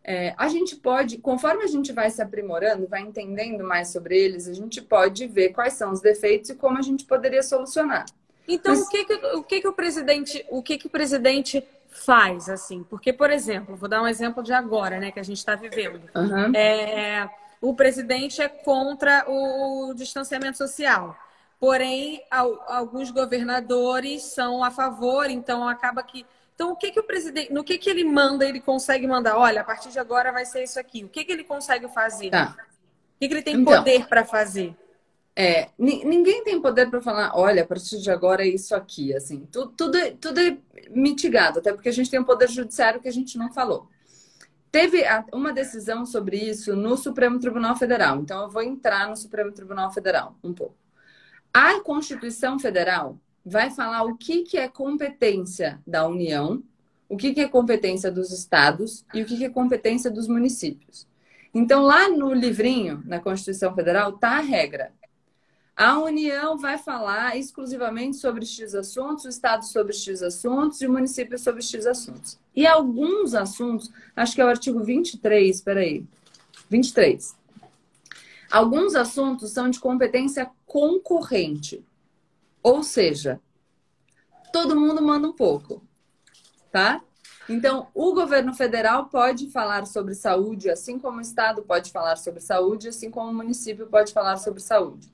É, a gente pode, conforme a gente vai se aprimorando, vai entendendo mais sobre eles, a gente pode ver quais são os defeitos e como a gente poderia solucionar. Então, Mas... o, que, que, o que, que o presidente, o que, que o presidente faz, assim? Porque, por exemplo, vou dar um exemplo de agora, né, que a gente está vivendo. Uhum. É, o presidente é contra o distanciamento social. Porém, alguns governadores são a favor, então acaba que. Então, o que, que o presidente. No que, que ele manda, ele consegue mandar? Olha, a partir de agora vai ser isso aqui. O que, que ele consegue fazer? Tá. O que, que ele tem então, poder para fazer? É, ninguém tem poder para falar, olha, a partir de agora é isso aqui, assim, tudo, tudo, é, tudo é mitigado, até porque a gente tem um poder judiciário que a gente não falou. Teve uma decisão sobre isso no Supremo Tribunal Federal, então eu vou entrar no Supremo Tribunal Federal um pouco. A Constituição Federal vai falar o que, que é competência da União, o que, que é competência dos estados e o que, que é competência dos municípios. Então, lá no livrinho, na Constituição Federal, está a regra. A União vai falar exclusivamente sobre X assuntos, o Estado sobre X assuntos e o município sobre X assuntos. E alguns assuntos, acho que é o artigo 23, peraí, 23. Alguns assuntos são de competência concorrente. Ou seja, todo mundo manda um pouco, tá? Então, o governo federal pode falar sobre saúde, assim como o estado pode falar sobre saúde, assim como o município pode falar sobre saúde.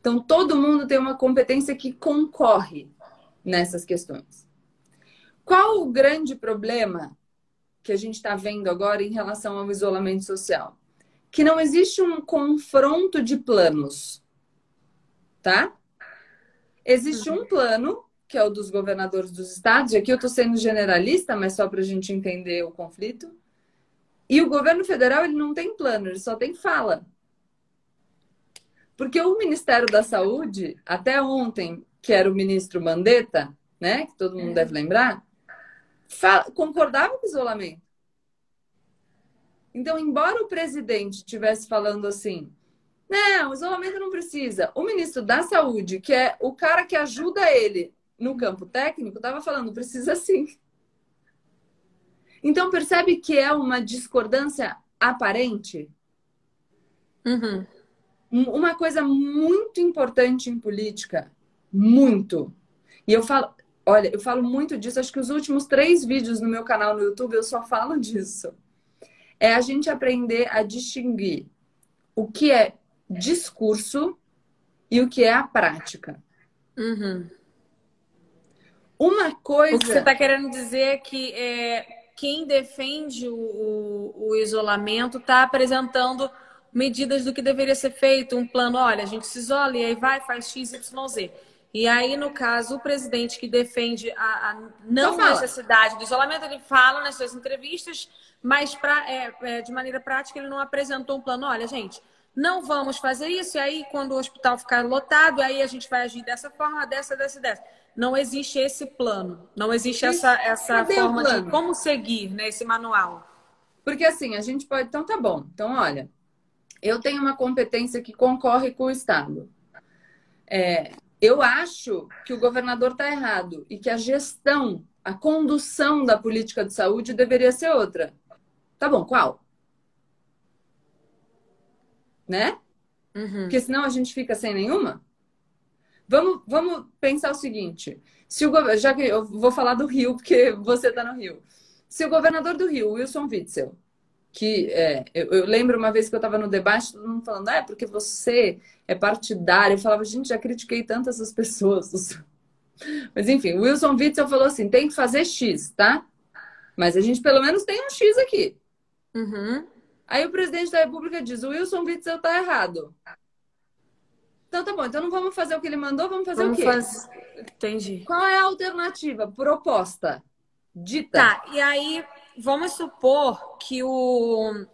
Então, todo mundo tem uma competência que concorre nessas questões. Qual o grande problema que a gente está vendo agora em relação ao isolamento social? Que não existe um confronto de planos, tá? Existe um plano, que é o dos governadores dos estados, e aqui eu estou sendo generalista, mas só para a gente entender o conflito. E o governo federal ele não tem plano, ele só tem fala. Porque o Ministério da Saúde, até ontem, que era o ministro Mandetta, né, que todo mundo é. deve lembrar, concordava com o isolamento. Então, embora o presidente estivesse falando assim, não, isolamento não precisa, o ministro da Saúde, que é o cara que ajuda ele no campo técnico, estava falando, precisa sim. Então, percebe que é uma discordância aparente? Uhum. Uma coisa muito importante em política, muito. E eu falo, Olha, eu falo muito disso. Acho que os últimos três vídeos no meu canal no YouTube eu só falo disso. É a gente aprender a distinguir o que é discurso e o que é a prática. Uhum. Uma coisa. O que você está querendo dizer é que é, quem defende o, o, o isolamento está apresentando medidas do que deveria ser feito, um plano, olha, a gente se isola e aí vai, faz X, Y, Z. E aí, no caso, o presidente que defende a, a não necessidade do isolamento, ele fala nas suas entrevistas, mas pra, é, é, de maneira prática ele não apresentou um plano. Olha, gente, não vamos fazer isso, e aí quando o hospital ficar lotado, aí a gente vai agir dessa forma, dessa, dessa, dessa. Não existe esse plano, não existe essa, essa forma de como seguir nesse né, manual. Porque assim, a gente pode. Então tá bom. Então, olha, eu tenho uma competência que concorre com o Estado. É, eu acho que o governador está errado e que a gestão, a condução da política de saúde deveria ser outra. Tá bom, qual? Né? Uhum. Porque senão a gente fica sem nenhuma. Vamos, vamos pensar o seguinte: se o já que eu vou falar do Rio, porque você está no Rio. Se o governador do Rio, Wilson Witzel, que é, eu, eu, lembro uma vez que eu estava no debate, todo mundo falando, ah, é porque você é partidário. Eu falava, gente, já critiquei tantas essas pessoas. Mas enfim, o Wilson Witzel falou assim: tem que fazer X, tá? Mas a gente pelo menos tem um X aqui. Uhum. Aí o presidente da República diz: o Wilson Witzel tá errado. Então tá bom, então não vamos fazer o que ele mandou, vamos fazer vamos o quê? Faz... Entendi. Qual é a alternativa proposta? Dita. Tá, e aí vamos supor que o,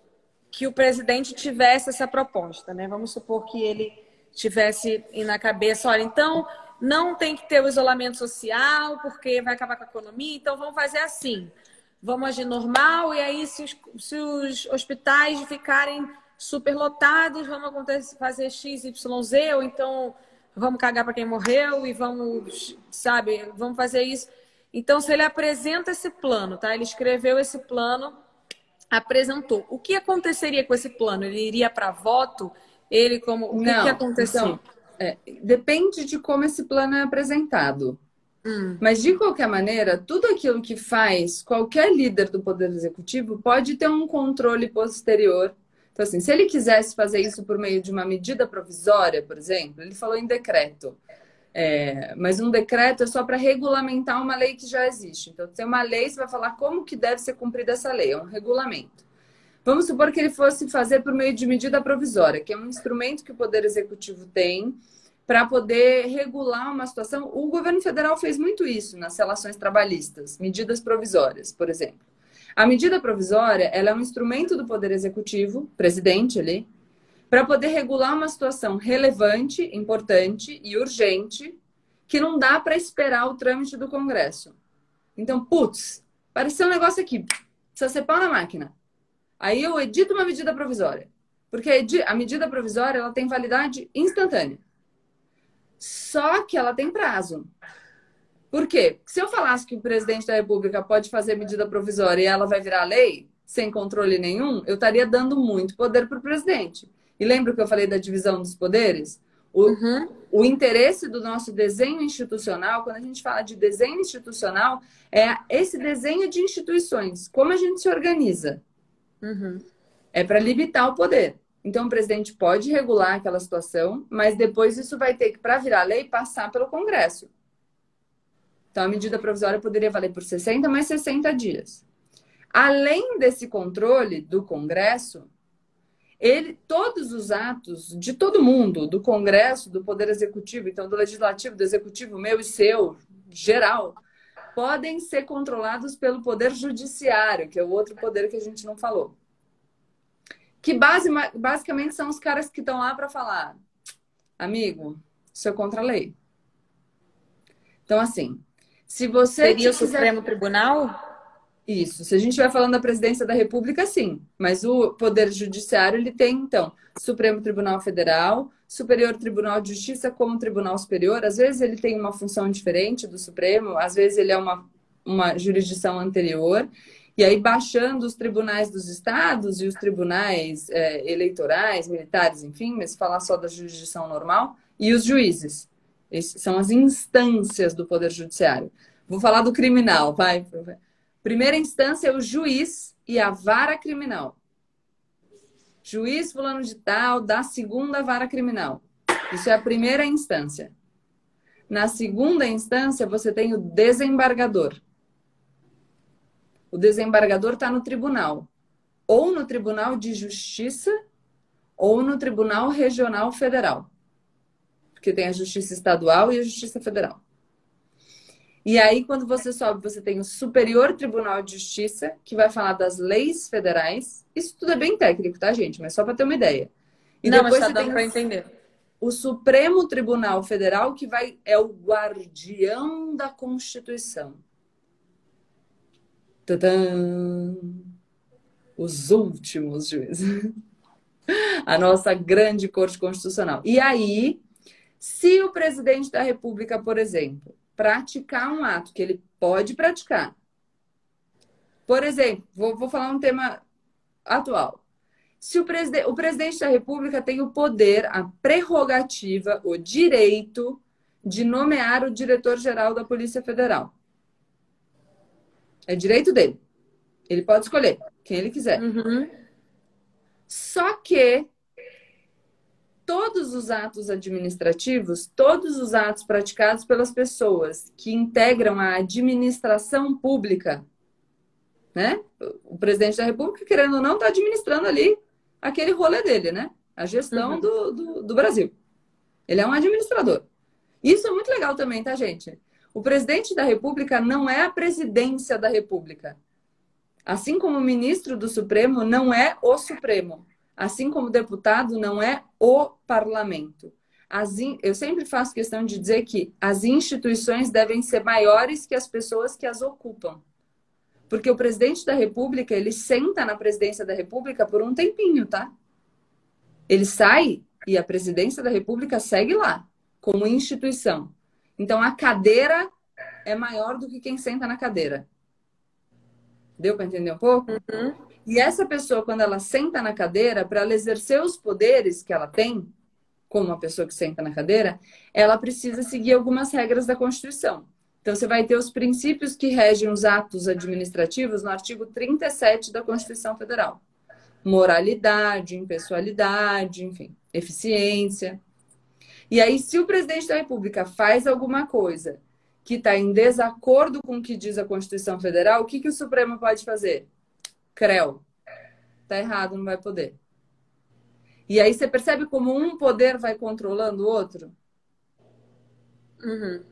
que o presidente tivesse essa proposta, né? Vamos supor que ele tivesse na cabeça, olha, então não tem que ter o isolamento social, porque vai acabar com a economia, então vamos fazer assim. Vamos agir normal, e aí, se os, se os hospitais ficarem superlotados, vamos acontecer, fazer X, Y, Z, ou então vamos cagar para quem morreu e vamos, sabe, vamos fazer isso. Então, se ele apresenta esse plano, tá? Ele escreveu esse plano, apresentou. O que aconteceria com esse plano? Ele iria para voto? Ele como o que, Não, que acontecia? Então, é, depende de como esse plano é apresentado. Hum. Mas de qualquer maneira, tudo aquilo que faz qualquer líder do poder executivo pode ter um controle posterior. Então, assim, se ele quisesse fazer isso por meio de uma medida provisória, por exemplo, ele falou em decreto. É, mas um decreto é só para regulamentar uma lei que já existe. Então, tem uma lei, você vai falar como que deve ser cumprida essa lei, é um regulamento. Vamos supor que ele fosse fazer por meio de medida provisória, que é um instrumento que o Poder Executivo tem para poder regular uma situação. O governo federal fez muito isso nas relações trabalhistas, medidas provisórias, por exemplo. A medida provisória ela é um instrumento do Poder Executivo, presidente ali, para poder regular uma situação relevante, importante e urgente que não dá para esperar o trâmite do Congresso. Então, putz, apareceu um negócio aqui, precisa ser pau na máquina. Aí eu edito uma medida provisória, porque a medida provisória ela tem validade instantânea. Só que ela tem prazo. Por quê? Se eu falasse que o presidente da República pode fazer medida provisória e ela vai virar lei, sem controle nenhum, eu estaria dando muito poder para o presidente. E lembra que eu falei da divisão dos poderes? O, uhum. o interesse do nosso desenho institucional, quando a gente fala de desenho institucional, é esse desenho de instituições, como a gente se organiza. Uhum. É para limitar o poder. Então, o presidente pode regular aquela situação, mas depois isso vai ter que, para virar lei, passar pelo Congresso. Então, a medida provisória poderia valer por 60, mais 60 dias. Além desse controle do Congresso, ele, todos os atos de todo mundo, do Congresso, do Poder Executivo, então do Legislativo, do Executivo, meu e seu, geral, podem ser controlados pelo Poder Judiciário, que é o outro poder que a gente não falou. Que base, basicamente são os caras que estão lá para falar, amigo, isso é contra a lei. Então, assim, se você. Seria o quiser... Supremo Tribunal? Isso. Se a gente estiver falando da presidência da República, sim. Mas o Poder Judiciário, ele tem, então, Supremo Tribunal Federal, Superior Tribunal de Justiça como Tribunal Superior. Às vezes ele tem uma função diferente do Supremo, às vezes ele é uma, uma jurisdição anterior. E aí, baixando os tribunais dos estados e os tribunais é, eleitorais, militares, enfim, mas falar só da jurisdição normal, e os juízes. Essas são as instâncias do Poder Judiciário. Vou falar do criminal, vai. Primeira instância é o juiz e a vara criminal. Juiz fulano de tal da segunda vara criminal. Isso é a primeira instância. Na segunda instância, você tem o desembargador. O desembargador está no tribunal, ou no Tribunal de Justiça, ou no Tribunal Regional Federal. Porque tem a Justiça Estadual e a Justiça Federal. E aí, quando você sobe, você tem o Superior Tribunal de Justiça, que vai falar das leis federais. Isso tudo é bem técnico, tá, gente? Mas só para ter uma ideia. E Não, depois mas tá dando para entender. O Supremo Tribunal Federal, que vai é o guardião da Constituição. Tadã! Os últimos juízes. A nossa grande Corte Constitucional. E aí, se o presidente da República, por exemplo, praticar um ato que ele pode praticar. Por exemplo, vou, vou falar um tema atual. Se o, preside o presidente da República tem o poder, a prerrogativa, o direito de nomear o diretor-geral da Polícia Federal. É direito dele. Ele pode escolher quem ele quiser. Uhum. Só que todos os atos administrativos, todos os atos praticados pelas pessoas que integram a administração pública, né? O presidente da República, querendo ou não, está administrando ali aquele rolê dele, né? A gestão uhum. do, do, do Brasil. Ele é um administrador. Isso é muito legal também, tá, gente? O presidente da República não é a presidência da República. Assim como o ministro do Supremo não é o Supremo assim como deputado não é o parlamento. In... Eu sempre faço questão de dizer que as instituições devem ser maiores que as pessoas que as ocupam. Porque o presidente da República, ele senta na presidência da República por um tempinho, tá? Ele sai e a presidência da República segue lá, como instituição. Então a cadeira é maior do que quem senta na cadeira. Deu para entender um pouco? Uhum. E essa pessoa, quando ela senta na cadeira, para ela exercer os poderes que ela tem, como uma pessoa que senta na cadeira, ela precisa seguir algumas regras da Constituição. Então, você vai ter os princípios que regem os atos administrativos no artigo 37 da Constituição Federal: moralidade, impessoalidade, enfim, eficiência. E aí, se o presidente da República faz alguma coisa que está em desacordo com o que diz a Constituição Federal, o que, que o Supremo pode fazer? CREL. Tá errado, não vai poder. E aí você percebe como um poder vai controlando o outro? Uhum.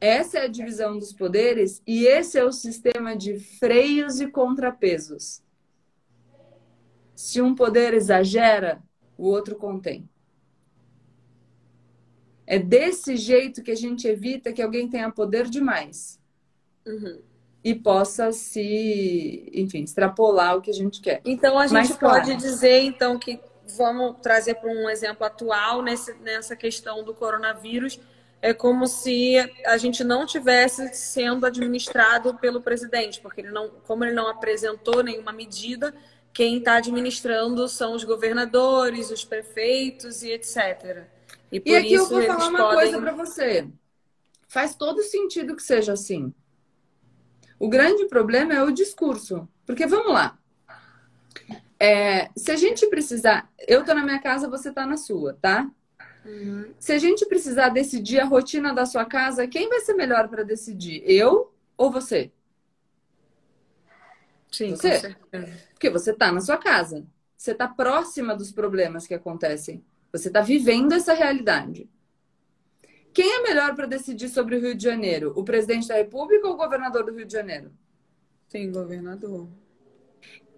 Essa é a divisão dos poderes e esse é o sistema de freios e contrapesos. Se um poder exagera, o outro contém. É desse jeito que a gente evita que alguém tenha poder demais. Uhum e possa se, enfim, extrapolar o que a gente quer. Então a gente Mas, pode claro. dizer então que vamos trazer para um exemplo atual nesse, nessa questão do coronavírus é como se a gente não tivesse sendo administrado pelo presidente, porque ele não, como ele não apresentou nenhuma medida, quem está administrando são os governadores, os prefeitos e etc. E, por e aqui eu vou falar uma podem... coisa para você. Faz todo sentido que seja assim. O grande problema é o discurso. Porque vamos lá. É, se a gente precisar. Eu tô na minha casa, você tá na sua, tá? Uhum. Se a gente precisar decidir a rotina da sua casa, quem vai ser melhor para decidir? Eu ou você? Sim, você. Porque você tá na sua casa. Você tá próxima dos problemas que acontecem. Você tá vivendo essa realidade. Quem é melhor para decidir sobre o Rio de Janeiro? O presidente da República ou o governador do Rio de Janeiro? Sim, governador.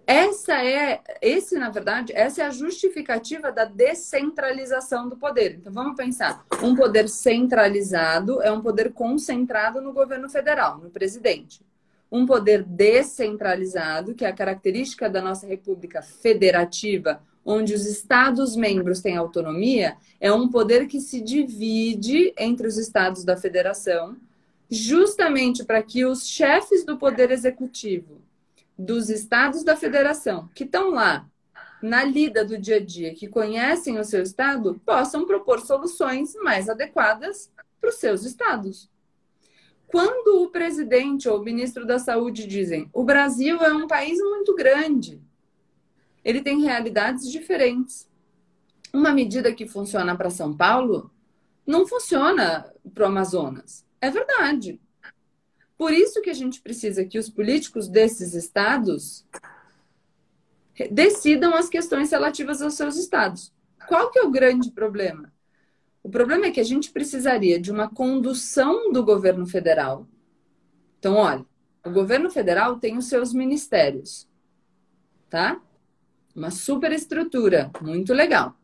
Essa é, esse na verdade, essa é a justificativa da descentralização do poder. Então vamos pensar, um poder centralizado é um poder concentrado no governo federal, no presidente. Um poder descentralizado, que é a característica da nossa república federativa onde os Estados-membros têm autonomia, é um poder que se divide entre os Estados da Federação, justamente para que os chefes do Poder Executivo dos Estados da Federação, que estão lá na lida do dia a dia, que conhecem o seu Estado, possam propor soluções mais adequadas para os seus Estados. Quando o presidente ou o ministro da Saúde dizem o Brasil é um país muito grande, ele tem realidades diferentes. Uma medida que funciona para São Paulo não funciona para o Amazonas. É verdade. Por isso que a gente precisa que os políticos desses estados decidam as questões relativas aos seus estados. Qual que é o grande problema? O problema é que a gente precisaria de uma condução do governo federal. Então, olha, o governo federal tem os seus ministérios, tá? Uma superestrutura, muito legal.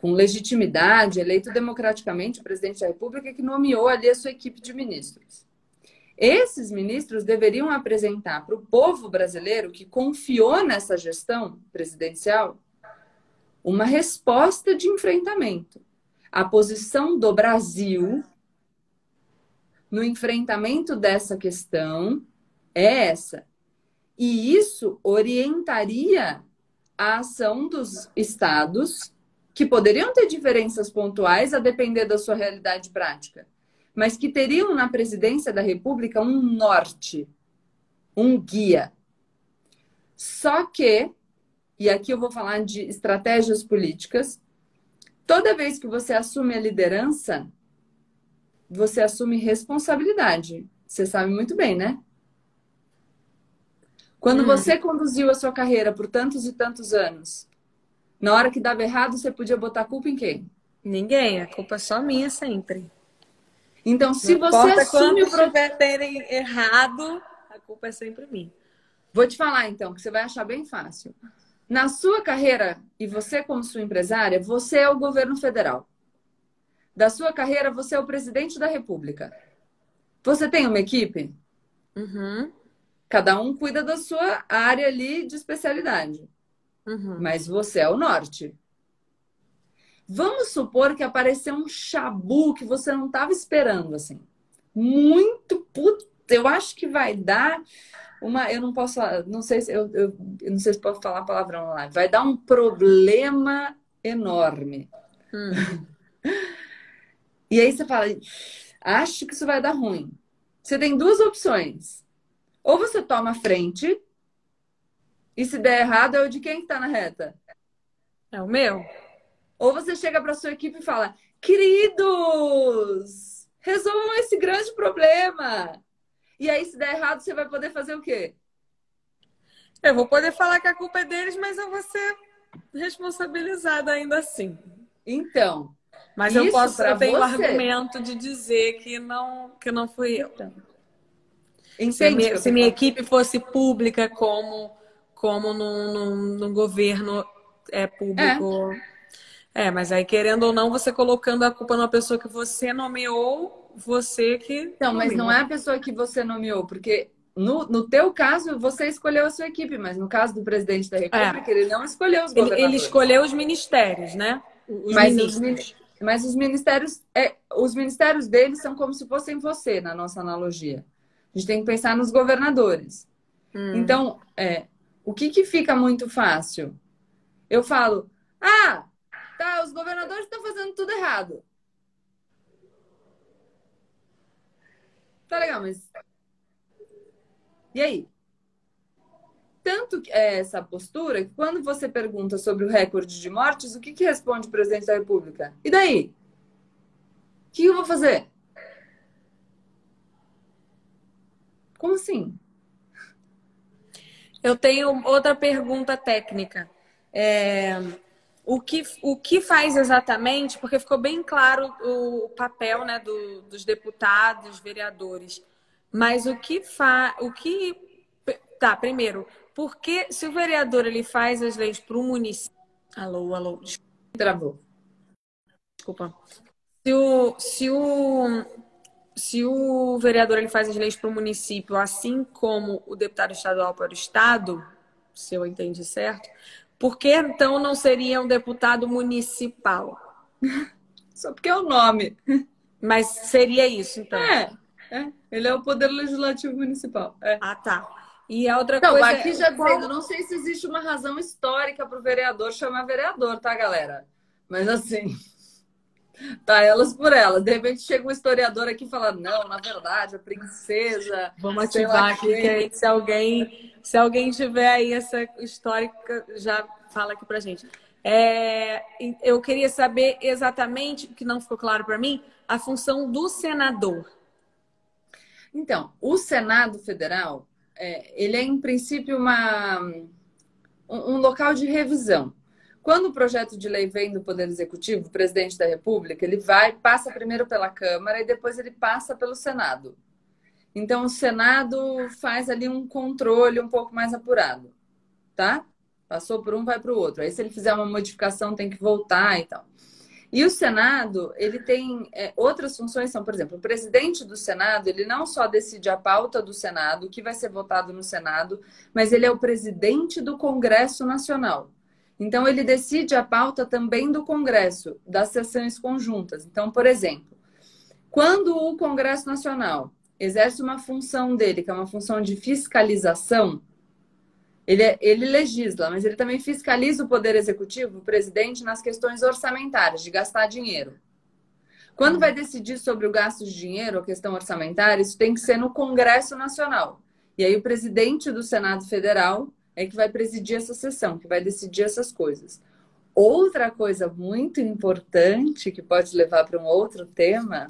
Com legitimidade, eleito democraticamente o presidente da República que nomeou ali a sua equipe de ministros. Esses ministros deveriam apresentar para o povo brasileiro que confiou nessa gestão presidencial uma resposta de enfrentamento. A posição do Brasil no enfrentamento dessa questão é essa. E isso orientaria a ação dos estados, que poderiam ter diferenças pontuais a depender da sua realidade prática mas que teriam na presidência da República um norte, um guia. Só que, e aqui eu vou falar de estratégias políticas, toda vez que você assume a liderança, você assume responsabilidade. Você sabe muito bem, né? Quando hum. você conduziu a sua carreira por tantos e tantos anos, na hora que dava errado, você podia botar a culpa em quem? Ninguém, a culpa é só minha sempre. Então, se Não você assume o problema terem errado, a culpa é sempre minha. Vou te falar então, que você vai achar bem fácil. Na sua carreira e você como sua empresária, você é o governo federal. Da sua carreira, você é o presidente da República. Você tem uma equipe? Uhum. Cada um cuida da sua área ali de especialidade. Uhum. Mas você é o norte. Vamos supor que apareceu um chabu que você não estava esperando, assim. Muito puto. Eu acho que vai dar uma. Eu não posso não sei se eu, eu, eu não sei se posso falar palavrão lá. Vai dar um problema enorme. Hum. e aí você fala, acho que isso vai dar ruim. Você tem duas opções. Ou você toma a frente, e se der errado, é o de quem está na reta? É o meu. Ou você chega para sua equipe e fala: queridos, resolvam esse grande problema. E aí, se der errado, você vai poder fazer o quê? Eu vou poder falar que a culpa é deles, mas eu vou ser responsabilizada ainda assim. Então. Mas eu posso, eu tenho o argumento de dizer que não, que não fui eu. Então, se, minha, se minha equipe fosse pública, como, como num, num, num governo é, público. É é, mas aí, querendo ou não, você colocando a culpa numa pessoa que você nomeou, você que. Não, mas não é a pessoa que você nomeou, porque no, no teu caso, você escolheu a sua equipe, mas no caso do presidente da República, é. ele não escolheu os governadores. Ele, ele escolheu os ministérios, né? Os mas, ministros. Os, mas os ministérios, é, os ministérios deles são como se fossem você, na nossa analogia. A gente tem que pensar nos governadores. Hum. Então, é, o que, que fica muito fácil? Eu falo, ah, Tá, os governadores estão fazendo tudo errado. Tá legal, mas. E aí? Tanto é essa postura que quando você pergunta sobre o recorde de mortes, o que, que responde o presidente da República? E daí? O que eu vou fazer? Como assim? Eu tenho outra pergunta técnica. É, o que, o que faz exatamente, porque ficou bem claro o papel né, do, dos deputados, vereadores, mas o que faz. O que. Tá, primeiro, porque se o vereador ele faz as leis para o município. Alô, alô, Travou. Desculpa. Se o, se o, se o vereador ele faz as leis para o município, assim como o deputado estadual para o estado, se eu entendi certo, por que então não seria um deputado municipal? Só porque é o nome. Mas seria isso, então? É, é. ele é o Poder Legislativo Municipal. É. Ah, tá. E a outra então, coisa. Aqui é já qual... não sei se existe uma razão histórica para o vereador chamar vereador, tá, galera? Mas assim. Tá, elas por elas. De repente chega um historiador aqui e fala: não, na verdade, a princesa. Vamos ativar aqui, que se alguém, se alguém tiver aí essa histórica, já fala aqui pra gente. É, eu queria saber exatamente, que não ficou claro para mim, a função do senador. Então, o Senado Federal, é, ele é em princípio uma, um, um local de revisão. Quando o projeto de lei vem do Poder Executivo, o presidente da República, ele vai, passa primeiro pela Câmara e depois ele passa pelo Senado. Então, o Senado faz ali um controle um pouco mais apurado, tá? Passou por um, vai para o outro. Aí, se ele fizer uma modificação, tem que voltar e tal. E o Senado, ele tem é, outras funções, são, por exemplo, o presidente do Senado, ele não só decide a pauta do Senado, o que vai ser votado no Senado, mas ele é o presidente do Congresso Nacional. Então, ele decide a pauta também do Congresso, das sessões conjuntas. Então, por exemplo, quando o Congresso Nacional exerce uma função dele, que é uma função de fiscalização, ele, ele legisla, mas ele também fiscaliza o Poder Executivo, o presidente, nas questões orçamentárias, de gastar dinheiro. Quando vai decidir sobre o gasto de dinheiro, a questão orçamentária, isso tem que ser no Congresso Nacional. E aí o presidente do Senado Federal é que vai presidir essa sessão, que vai decidir essas coisas. Outra coisa muito importante que pode levar para um outro tema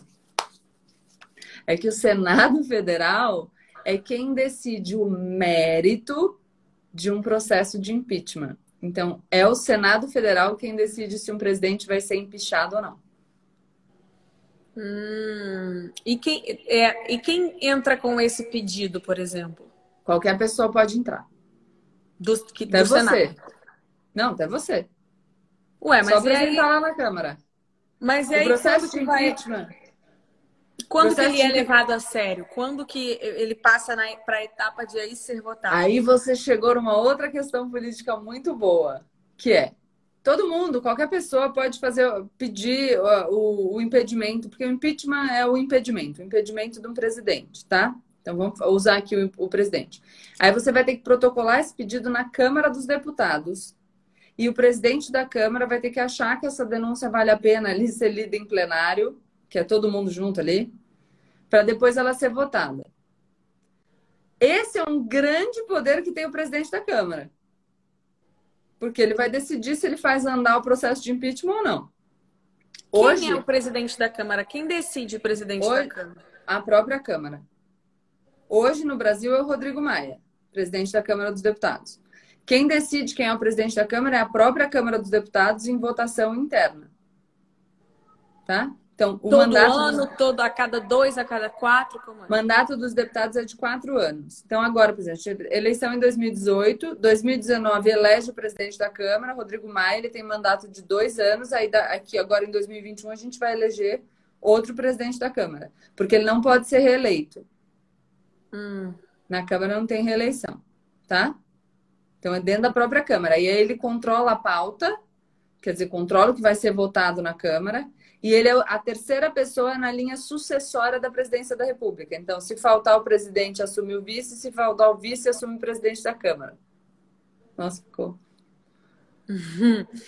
é que o Senado Federal é quem decide o mérito de um processo de impeachment. Então, é o Senado Federal quem decide se um presidente vai ser empichado ou não. Hum, e, quem, é, e quem entra com esse pedido, por exemplo? Qualquer pessoa pode entrar. Do, que, até do você. Senado. Não, até você. Ué, mas Só apresentar aí... lá na Câmara. Mas o aí processo de impeachment. Vai... Quando que ele é levado a sério? Quando que ele passa para a etapa de aí ser votado? Aí você chegou numa outra questão política muito boa, que é todo mundo, qualquer pessoa pode fazer, pedir o, o, o impedimento, porque o impeachment é o impedimento, o impedimento de um presidente, tá? Então vamos usar aqui o, o presidente. Aí você vai ter que protocolar esse pedido na Câmara dos Deputados. E o presidente da Câmara vai ter que achar que essa denúncia vale a pena ali ser lida em plenário, que é todo mundo junto ali, para depois ela ser votada. Esse é um grande poder que tem o presidente da Câmara. Porque ele vai decidir se ele faz andar o processo de impeachment ou não. Hoje, Quem é o presidente da Câmara? Quem decide o presidente hoje, da Câmara? A própria Câmara. Hoje, no Brasil, é o Rodrigo Maia, presidente da Câmara dos Deputados. Quem decide quem é o presidente da Câmara é a própria Câmara dos Deputados em votação interna. Tá? Então, o todo mandato ano, dos... todo a cada dois, a cada quatro, como é? Mandato dos deputados é de quatro anos. Então, agora, presidente, eleição em 2018, 2019 elege o presidente da Câmara, Rodrigo Maia, ele tem mandato de dois anos. Aí, aqui agora em 2021, a gente vai eleger outro presidente da Câmara, porque ele não pode ser reeleito. Hum. Na Câmara não tem reeleição, tá? Então, é dentro da própria Câmara. E aí ele controla a pauta, quer dizer, controla o que vai ser votado na Câmara e ele é a terceira pessoa na linha sucessória da presidência da República. Então, se faltar o presidente, assume o vice, se faltar o vice, assume o presidente da Câmara. Nossa, ficou. Entendi.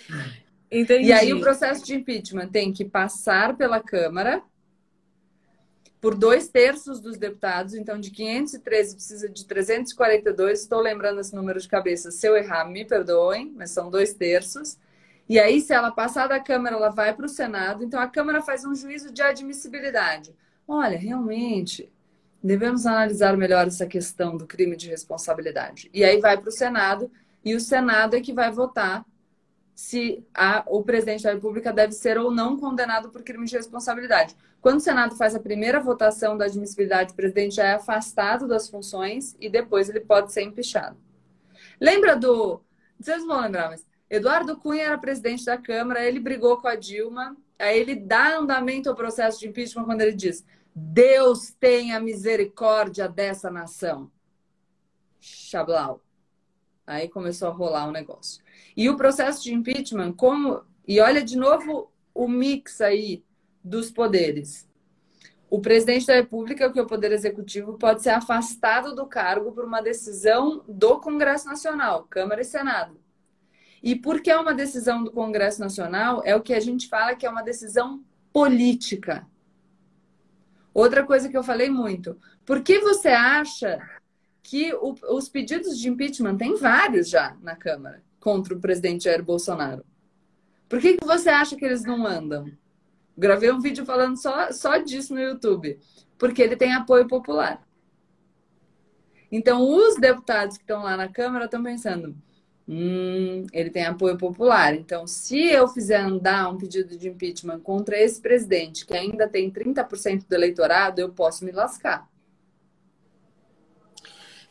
E aí o processo de impeachment tem que passar pela Câmara por dois terços dos deputados, então de 513 precisa de 342. Estou lembrando esse número de cabeça. Se eu errar, me perdoem, mas são dois terços. E aí, se ela passar da Câmara, ela vai para o Senado. Então, a Câmara faz um juízo de admissibilidade. Olha, realmente, devemos analisar melhor essa questão do crime de responsabilidade. E aí vai para o Senado, e o Senado é que vai votar se a, o presidente da República deve ser ou não condenado por crime de responsabilidade. Quando o Senado faz a primeira votação da admissibilidade, o presidente já é afastado das funções e depois ele pode ser empichado. Lembra do. Vocês vão lembrar, mas Eduardo Cunha era presidente da Câmara, ele brigou com a Dilma, aí ele dá andamento ao processo de impeachment quando ele diz: Deus tenha misericórdia dessa nação. Chablau. Aí começou a rolar o negócio. E o processo de impeachment, como. E olha de novo o mix aí dos poderes. O presidente da República, que é o poder executivo, pode ser afastado do cargo por uma decisão do Congresso Nacional, Câmara e Senado. E porque é uma decisão do Congresso Nacional, é o que a gente fala que é uma decisão política. Outra coisa que eu falei muito. Por que você acha que o, os pedidos de impeachment, tem vários já na Câmara, contra o presidente Jair Bolsonaro? Por que, que você acha que eles não andam? Gravei um vídeo falando só, só disso no YouTube. Porque ele tem apoio popular. Então, os deputados que estão lá na Câmara estão pensando: hum, ele tem apoio popular. Então, se eu fizer andar um pedido de impeachment contra esse presidente, que ainda tem 30% do eleitorado, eu posso me lascar.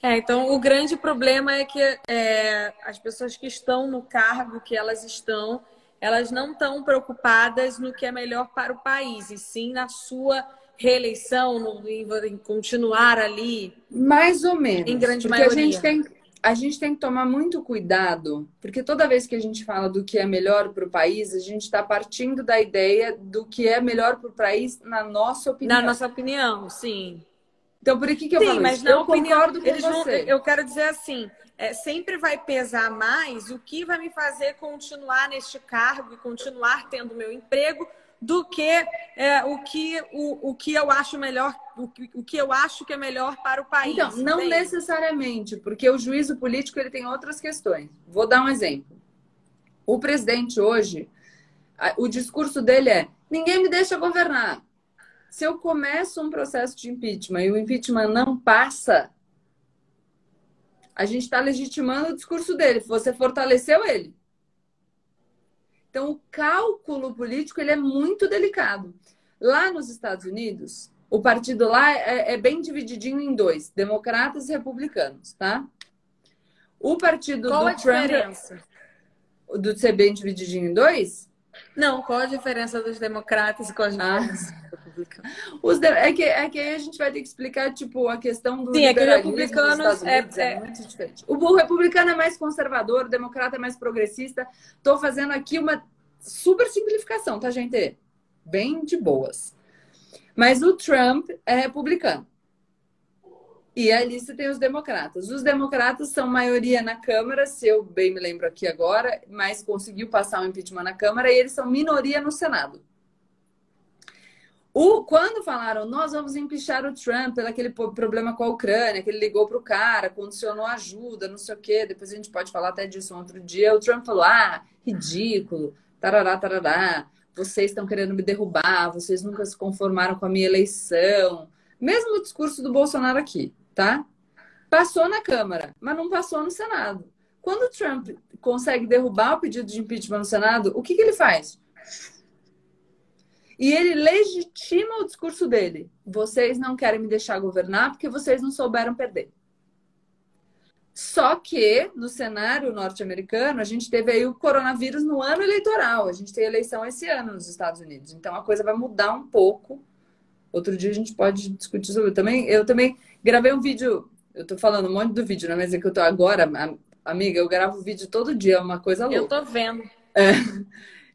É, então o grande problema é que é, as pessoas que estão no cargo que elas estão, elas não estão preocupadas no que é melhor para o país, e sim na sua reeleição, no, em, em continuar ali. Mais ou menos. Em grande porque maioria. A gente, tem, a gente tem que tomar muito cuidado, porque toda vez que a gente fala do que é melhor para o país, a gente está partindo da ideia do que é melhor para o país na nossa opinião. Na nossa opinião, sim. Então, por que, que eu sim, falo mas isso? Na eu opinião, concordo com eles você. Vão, eu quero dizer assim, é, sempre vai pesar mais o que vai me fazer continuar neste cargo e continuar tendo meu emprego do que é, o que o, o que eu acho melhor o que, o que eu acho que é melhor para o país. Então, não entende? necessariamente, porque o juízo político ele tem outras questões. Vou dar um exemplo. O presidente hoje, o discurso dele é: ninguém me deixa governar. Se eu começo um processo de impeachment e o impeachment não passa, a gente está legitimando o discurso dele. Você fortaleceu ele. Então, o cálculo político ele é muito delicado. Lá nos Estados Unidos, o partido lá é, é bem divididinho em dois: democratas e republicanos, tá? O partido Qual do a Trump. diferença? Do ser bem divididinho em dois? Não, qual a diferença dos democratas e qual a diferença ah. De... é, que, é que aí a gente vai ter que explicar, tipo, a questão do Sim, é que o republicano é, é, é, muito diferente. O republicano é mais conservador, o democrata é mais progressista. Tô fazendo aqui uma super simplificação, tá, gente? Bem de boas. Mas o Trump é republicano. E a lista tem os democratas. Os democratas são maioria na Câmara, se eu bem me lembro aqui agora, mas conseguiu passar o impeachment na Câmara, e eles são minoria no Senado. O, quando falaram, nós vamos empichar o Trump pelo aquele problema com a Ucrânia, que ele ligou para o cara, condicionou ajuda, não sei o quê, depois a gente pode falar até disso um outro dia. O Trump falou: ah, ridículo, tarará, tarará, vocês estão querendo me derrubar, vocês nunca se conformaram com a minha eleição. Mesmo o discurso do Bolsonaro aqui, tá? Passou na Câmara, mas não passou no Senado. Quando o Trump consegue derrubar o pedido de impeachment no Senado, o que, que ele faz? E ele legitima o discurso dele. Vocês não querem me deixar governar porque vocês não souberam perder. Só que no cenário norte-americano, a gente teve aí o coronavírus no ano eleitoral. A gente tem eleição esse ano nos Estados Unidos. Então a coisa vai mudar um pouco. Outro dia a gente pode discutir sobre. Eu também, eu também gravei um vídeo. Eu tô falando um monte do vídeo, né? Mas é que eu tô agora, amiga, eu gravo vídeo todo dia, é uma coisa louca. Eu tô vendo. É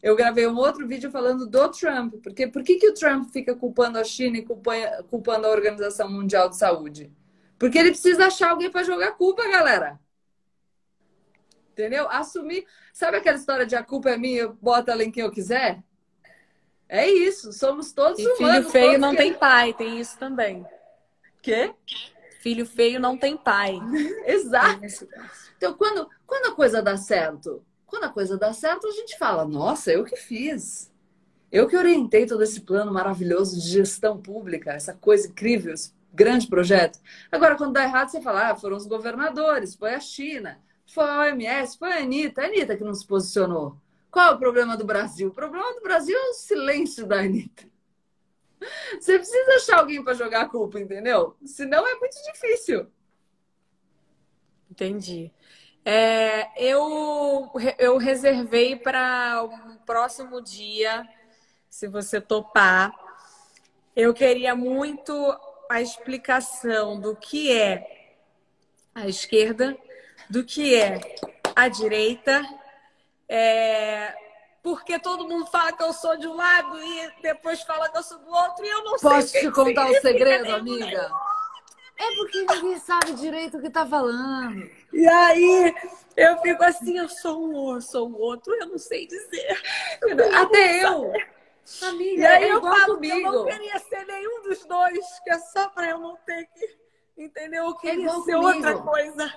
eu gravei um outro vídeo falando do Trump. Porque por que, que o Trump fica culpando a China e culpando, culpando a Organização Mundial de Saúde? Porque ele precisa achar alguém para jogar culpa, galera. Entendeu? Assumir. Sabe aquela história de a culpa é minha, eu boto ela em quem eu quiser? É isso, somos todos e humanos. Filho feio não que... tem pai, tem isso também. Quê? Filho feio não tem pai. Exato. Então, quando, quando a coisa dá certo, quando a coisa dá certo, a gente fala: nossa, eu que fiz. Eu que orientei todo esse plano maravilhoso de gestão pública, essa coisa incrível, esse grande projeto. Agora, quando dá errado, você fala: ah, foram os governadores, foi a China, foi a OMS, foi a Anitta, a Anitta que não se posicionou. Qual é o problema do Brasil? O problema do Brasil é o silêncio da Anitta. Você precisa achar alguém para jogar a culpa, entendeu? Senão é muito difícil. Entendi. É, eu, eu reservei para o próximo dia, se você topar. Eu queria muito a explicação do que é a esquerda, do que é a direita, é, porque todo mundo fala que eu sou de um lado e depois fala que eu sou do outro e eu não Posso sei. Posso te contar o segredo, amiga? É porque ninguém sabe direito o que tá falando. E aí eu fico assim, eu sou um, eu sou o outro, eu não sei dizer. Eu Até eu. Amiga, e aí é eu falo comigo. que eu não queria ser nenhum dos dois, que é só pra eu não ter que. Entendeu? Eu queria igual ser comigo. outra coisa.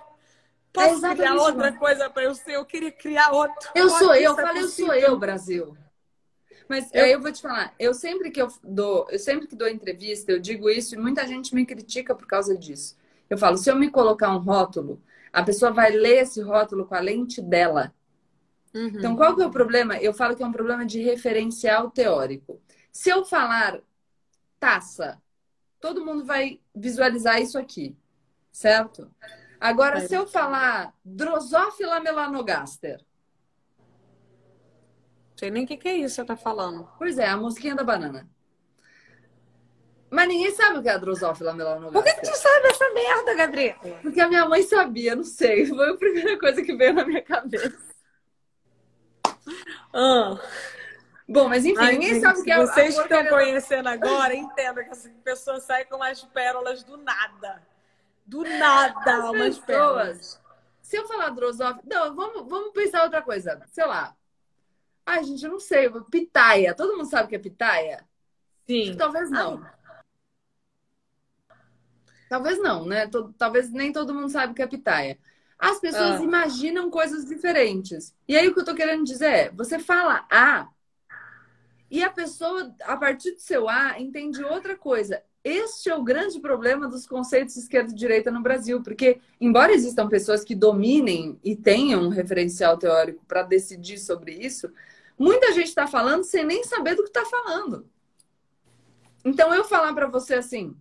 Posso exatamente criar outra coisa pra eu ser? Eu queria criar outro. Eu sou eu, é falei, eu sou eu, Brasil. Mas Eu- aí eu vou te falar, eu sempre que eu dou, eu sempre que dou entrevista, eu digo isso e muita gente me critica por causa disso. Eu falo, se eu me colocar um rótulo, a pessoa vai ler esse rótulo com a lente dela. Uhum. Então, qual que é o problema? Eu falo que é um problema de referencial teórico. Se eu falar taça, todo mundo vai visualizar isso aqui, certo? Agora, Vai. se eu falar Drosophila melanogaster, sei nem o que, que é isso que você tá falando. pois é, a mosquinha da banana. Mas ninguém sabe o que é a Drosophila Por melanogaster. que, que tu sabe essa merda, Gabriela? Porque a minha mãe sabia, não sei. Foi a primeira coisa que veio na minha cabeça. Ah. Bom, mas enfim, Ai, ninguém gente, sabe o que é a Vocês que estão conhecendo agora, entendam que essa pessoa sai com umas pérolas do nada. Do nada, As umas pérolas. pessoas. Se eu falar Drosophila. Não, vamos, vamos pensar outra coisa. Sei lá. Ai, gente, eu não sei. Pitaia. Todo mundo sabe o que é pitaia? Sim. Talvez não. Talvez não, né? Talvez nem todo mundo sabe o que é pitaia. As pessoas Ah. imaginam coisas diferentes. E aí o que eu tô querendo dizer é, você fala A e a pessoa, a partir do seu A, entende outra coisa. Este é o grande problema dos conceitos esquerda e direita no Brasil, porque embora existam pessoas que dominem e tenham um referencial teórico para decidir sobre isso, muita gente está falando sem nem saber do que está falando. Então eu falar para você assim,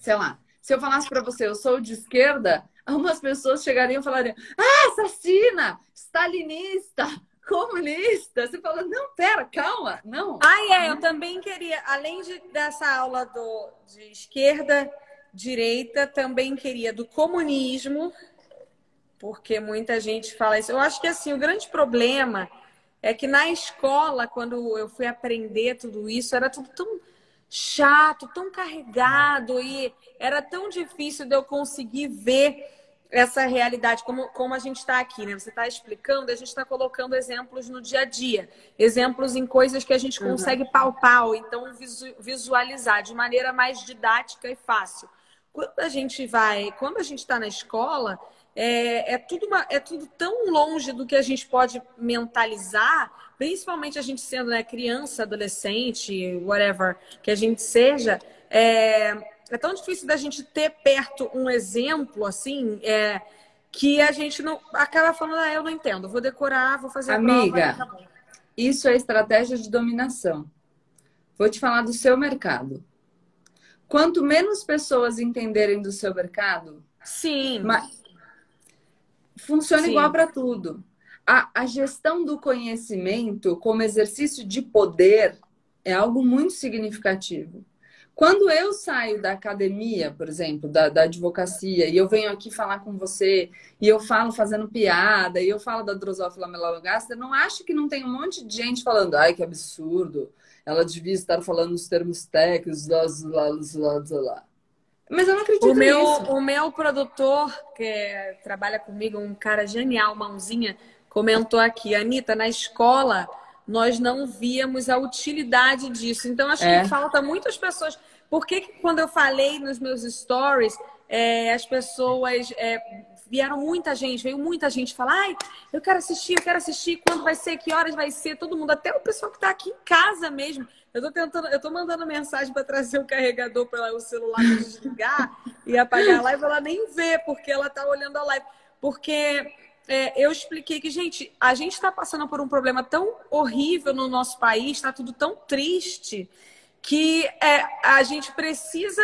sei lá, se eu falasse para você, eu sou de esquerda, algumas pessoas chegariam e falariam: "Ah, assassina, stalinista, comunista". Você fala: "Não, pera, calma, não". Ah, é, eu também queria, além de, dessa aula do, de esquerda, direita, também queria do comunismo, porque muita gente fala isso. Eu acho que assim, o grande problema é que na escola, quando eu fui aprender tudo isso, era tudo tão chato, tão carregado e era tão difícil de eu conseguir ver essa realidade, como, como a gente está aqui, né? Você está explicando, a gente está colocando exemplos no dia a dia, exemplos em coisas que a gente Uhum. consegue palpar, ou então visu- visualizar de maneira mais didática e fácil. Quando a gente vai, quando a gente está na escola, é, é, tudo uma- é tudo tão longe do que a gente pode mentalizar, principalmente a gente sendo né, criança, adolescente, whatever que a gente seja, é, é tão difícil da gente ter perto um exemplo assim, é, que a gente não acaba falando, ah, eu não entendo, vou decorar, vou fazer Amiga, prova, acabou. Isso é estratégia de dominação. Vou te falar do seu mercado. Quanto menos pessoas entenderem do seu mercado, Sim, funciona Sim. igual para tudo. A, a gestão do conhecimento como exercício de poder é algo muito significativo. Quando eu saio da academia, por exemplo, da, da advocacia, e eu venho aqui falar com você, e eu falo fazendo piada, e eu falo da Drosophila melanogaster, não acho que não tem um monte de gente falando, ai, que absurdo, ela devia estar falando os termos técnicos, lá, lá, lá, lá, lá. Mas eu não acredito O meu, nisso. o meu produtor, que trabalha comigo, um cara genial, mãozinha, comentou aqui, Anitta, na escola nós não víamos a utilidade disso. Então, acho É. que falta muitas pessoas. Por que, que quando eu falei nos meus stories, é, as pessoas é, vieram muita gente, veio muita gente falar, ai, eu quero assistir, eu quero assistir, quando vai ser, que horas vai ser, todo mundo, até o pessoal que está aqui em casa mesmo. Eu tô tentando, eu tô mandando mensagem para trazer o carregador para o celular desligar e apagar a live, ela nem vê, porque ela tá olhando a live. Porque é, eu expliquei que, gente, a gente está passando por um problema tão horrível no nosso país, está tudo tão triste, que é, a gente precisa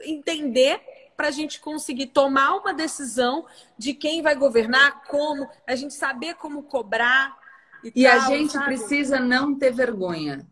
entender para a gente conseguir tomar uma decisão de quem vai governar, como, a gente saber como cobrar. E, E a tal, gente sabe? precisa não ter vergonha.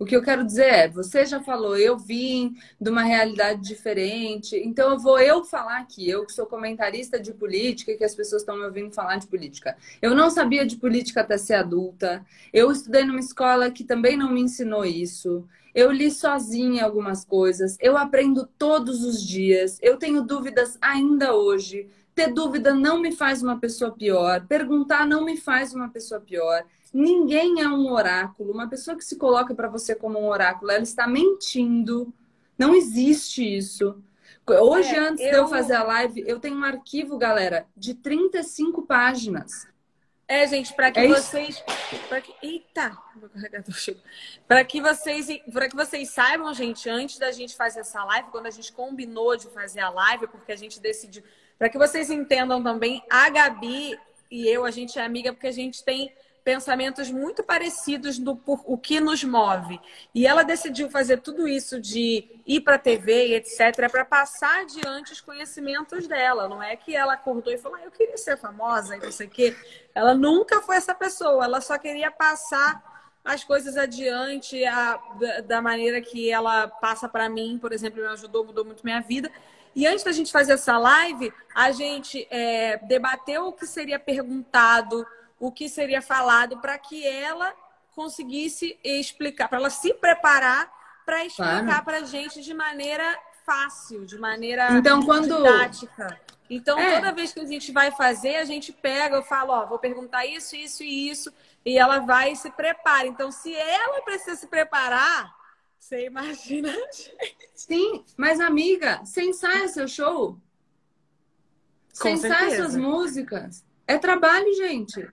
O que eu quero dizer é, você já falou, eu vim de uma realidade diferente, então eu vou eu falar aqui, eu que sou comentarista de política, que as pessoas estão me ouvindo falar de política. Eu não sabia de política até ser adulta. Eu estudei numa escola que também não me ensinou isso. Eu li sozinha algumas coisas. Eu aprendo todos os dias. Eu tenho dúvidas ainda hoje. Ter dúvida não me faz uma pessoa pior. Perguntar não me faz uma pessoa pior. Ninguém é um oráculo. Uma pessoa que se coloca para você como um oráculo, ela está mentindo. Não existe isso. Hoje, é, antes eu... de eu fazer a live, eu tenho um arquivo, galera, de 35 páginas. É, gente, para que é vocês. Pra que... Eita! Para que vocês. Para que vocês saibam, gente, antes da gente fazer essa live, quando a gente combinou de fazer a live, porque a gente decidiu. Para que vocês entendam também, a Gabi e eu, a gente é amiga porque a gente tem pensamentos muito parecidos do por, o que nos move. E ela decidiu fazer tudo isso de ir para a TV etc, para passar adiante os conhecimentos dela. Não é que ela acordou e falou, ah, eu queria ser famosa e não sei o quê. Ela nunca foi essa pessoa, ela só queria passar as coisas adiante a, da, da maneira que ela passa para mim, por exemplo, me ajudou, mudou muito minha vida. E antes da gente fazer essa live, a gente é, debateu o que seria perguntado, o que seria falado para que ela conseguisse explicar, para ela se preparar para explicar para a gente de maneira fácil, de maneira então, quando... didática. Então, é. toda vez que a gente vai fazer, a gente pega, eu falo, ó, vou perguntar isso, isso e isso, e ela vai e se prepara. Então, se ela precisa se preparar, você imagina, gente. Sim, mas amiga, você ensaia seu show? Você ensaia suas músicas? É trabalho, gente.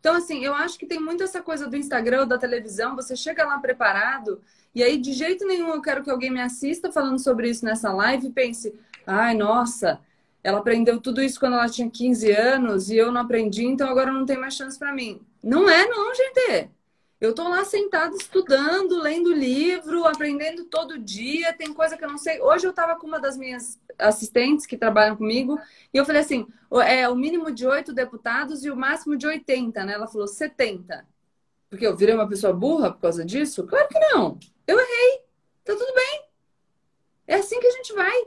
Então, assim, eu acho que tem muito essa coisa do Instagram ou da televisão, você chega lá preparado, e aí de jeito nenhum eu quero que alguém me assista falando sobre isso nessa live e pense, ai, nossa, ela aprendeu tudo isso quando ela tinha 15 anos e eu não aprendi, então agora não tem mais chance para mim. Não é, não, gente. Eu tô lá sentada estudando, lendo livro, aprendendo todo dia. Tem coisa que eu não sei. Hoje eu tava com uma das minhas assistentes que trabalham comigo e eu falei assim: é o mínimo de oito deputados e o máximo de 80, né? Ela falou 70. Porque eu virei uma pessoa burra por causa disso? Claro que não. Eu errei. Tá tudo bem. É assim que a gente vai.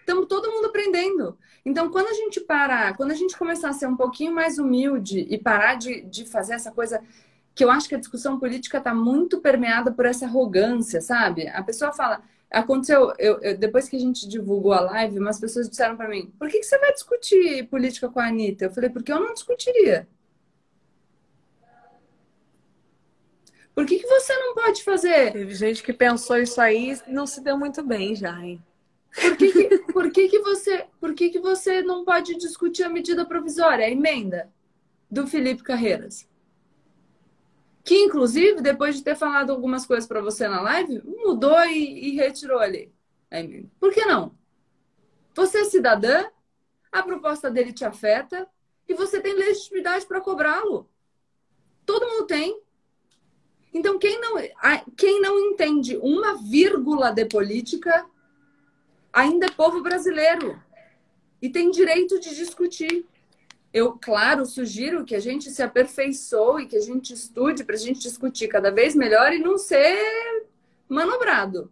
Estamos todo mundo aprendendo. Então, quando a gente parar, quando a gente começar a ser um pouquinho mais humilde e parar de, de fazer essa coisa que eu acho que a discussão política está muito permeada por essa arrogância, sabe? A pessoa fala, aconteceu, eu, eu, depois que a gente divulgou a live, umas pessoas disseram para mim, por que, que você vai discutir política com a Anitta? Eu falei, porque eu não discutiria. Por que, que você não pode fazer? Teve gente que pensou isso aí e não se deu muito bem já, hein? Por que, que, por que, que, você, por que, que você não pode discutir a medida provisória, a emenda do Felipe Carreiras? Que inclusive, depois de ter falado algumas coisas para você na live, mudou e, e retirou ali. Por que não? Você é cidadã, a proposta dele te afeta e você tem legitimidade para cobrá-lo. Todo mundo tem. Então, quem não, quem não entende uma vírgula de política ainda é povo brasileiro e tem direito de discutir eu, claro, sugiro que a gente se aperfeiçoe, que a gente estude para a gente discutir cada vez melhor e não ser manobrado.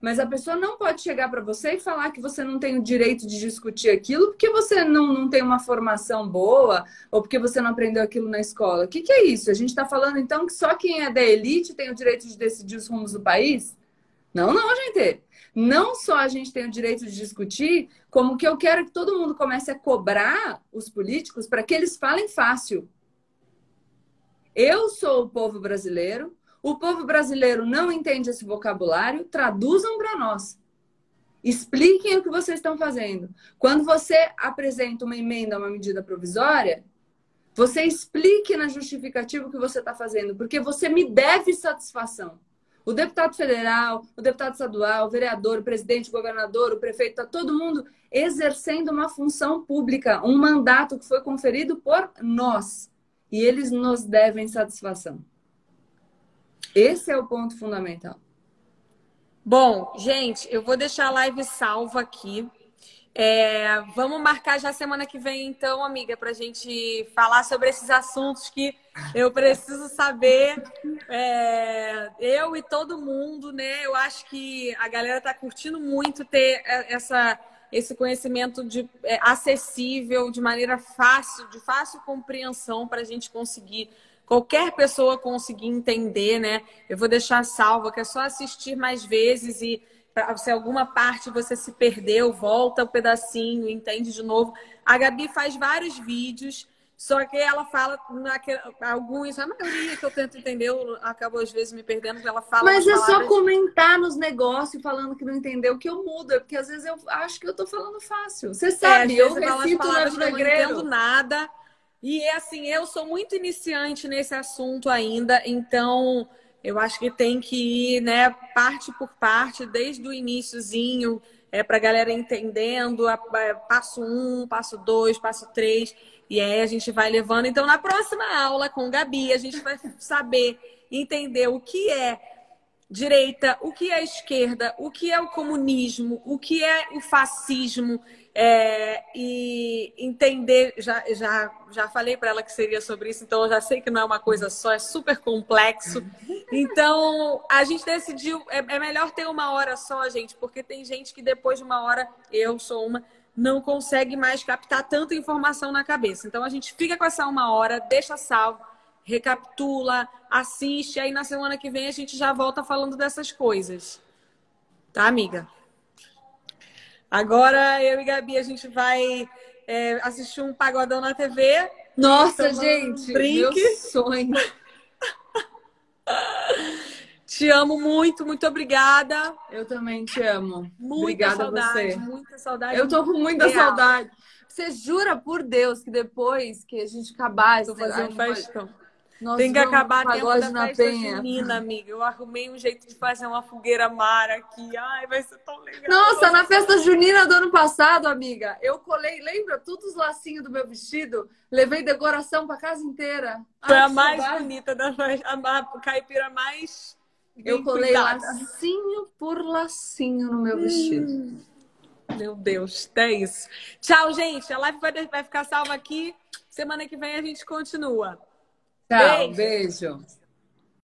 Mas a pessoa não pode chegar para você e falar que você não tem o direito de discutir aquilo porque você não, não tem uma formação boa ou porque você não aprendeu aquilo na escola. O que, que é isso? A gente está falando então que só quem é da elite tem o direito de decidir os rumos do país? Não, não, gente. Não só a gente tem o direito de discutir, como que eu quero que todo mundo comece a cobrar os políticos para que eles falem fácil. Eu sou o povo brasileiro, o povo brasileiro não entende esse vocabulário, traduzam para nós. Expliquem o que vocês estão fazendo. Quando você apresenta uma emenda a uma medida provisória, você explique na justificativa o que você está fazendo, porque você me deve satisfação. O deputado federal, o deputado estadual, o vereador, o presidente, o governador, o prefeito, está todo mundo exercendo uma função pública, um mandato que foi conferido por nós. E eles nos devem satisfação. Esse é o ponto fundamental. Bom, gente, eu vou deixar a live salva aqui. É, vamos marcar já semana que vem, então, amiga, para a gente falar sobre esses assuntos que eu preciso saber. É, eu e todo mundo, né? Eu acho que a galera está curtindo muito ter essa, esse conhecimento de, é, acessível, de maneira fácil, de fácil compreensão para a gente conseguir qualquer pessoa conseguir entender, né? Eu vou deixar salva, que é só assistir mais vezes e se alguma parte você se perdeu, volta o um pedacinho, entende de novo. A Gabi faz vários vídeos Só que ela fala naquele, alguns, a maioria que eu tento entender, eu acabo às vezes me perdendo, porque ela fala. Mas é palavras... só comentar nos negócios falando que não entendeu que eu mudo, é porque às vezes eu acho que eu tô falando fácil. Você sabe, é, eu recito na Eu não entendo nada. E é assim, eu sou muito iniciante nesse assunto ainda, então eu acho que tem que ir, né, parte por parte, desde o iníciozinho, é, para a galera entendendo, a, a, passo um, passo dois, passo três. E aí a gente vai levando. Então, na próxima aula com Gabi, a gente vai saber entender o que é direita, o que é esquerda, o que é o comunismo, o que é o fascismo. É, e entender, já, já, já falei para ela que seria sobre isso, então eu já sei que não é uma coisa só, é super complexo. Então a gente decidiu, é, é melhor ter uma hora só, gente, porque tem gente que depois de uma hora, eu sou uma, não consegue mais captar tanta informação na cabeça. Então a gente fica com essa uma hora, deixa salvo, recapitula, assiste, aí na semana que vem a gente já volta falando dessas coisas. Tá, amiga? Agora eu e Gabi a gente vai é, assistir um pagodão na TV. Nossa, gente, um meu sonho. Te amo muito, muito obrigada. Eu também te amo. Muita obrigada saudade, você. Muita saudade. Eu tô com muita real. saudade. Você jura por Deus que depois que a gente acabar esse fazer um festão. Nós Tem que acabar a tempo da festa penha. junina, amiga. Eu arrumei um jeito de fazer uma fogueira mar aqui. Ai, vai ser tão legal. Nossa, na festa junina do ano passado, amiga, eu colei, lembra? Todos os lacinhos do meu vestido. Levei decoração pra casa inteira. Foi Ai, a mais bonita da festa. A caipira mais eu colei cuidada. lacinho por lacinho no meu hum. vestido. Meu Deus, é isso. Tchau, gente. A live vai, vai ficar salva aqui. Semana que vem a gente continua. Tchau, beijo. beijo.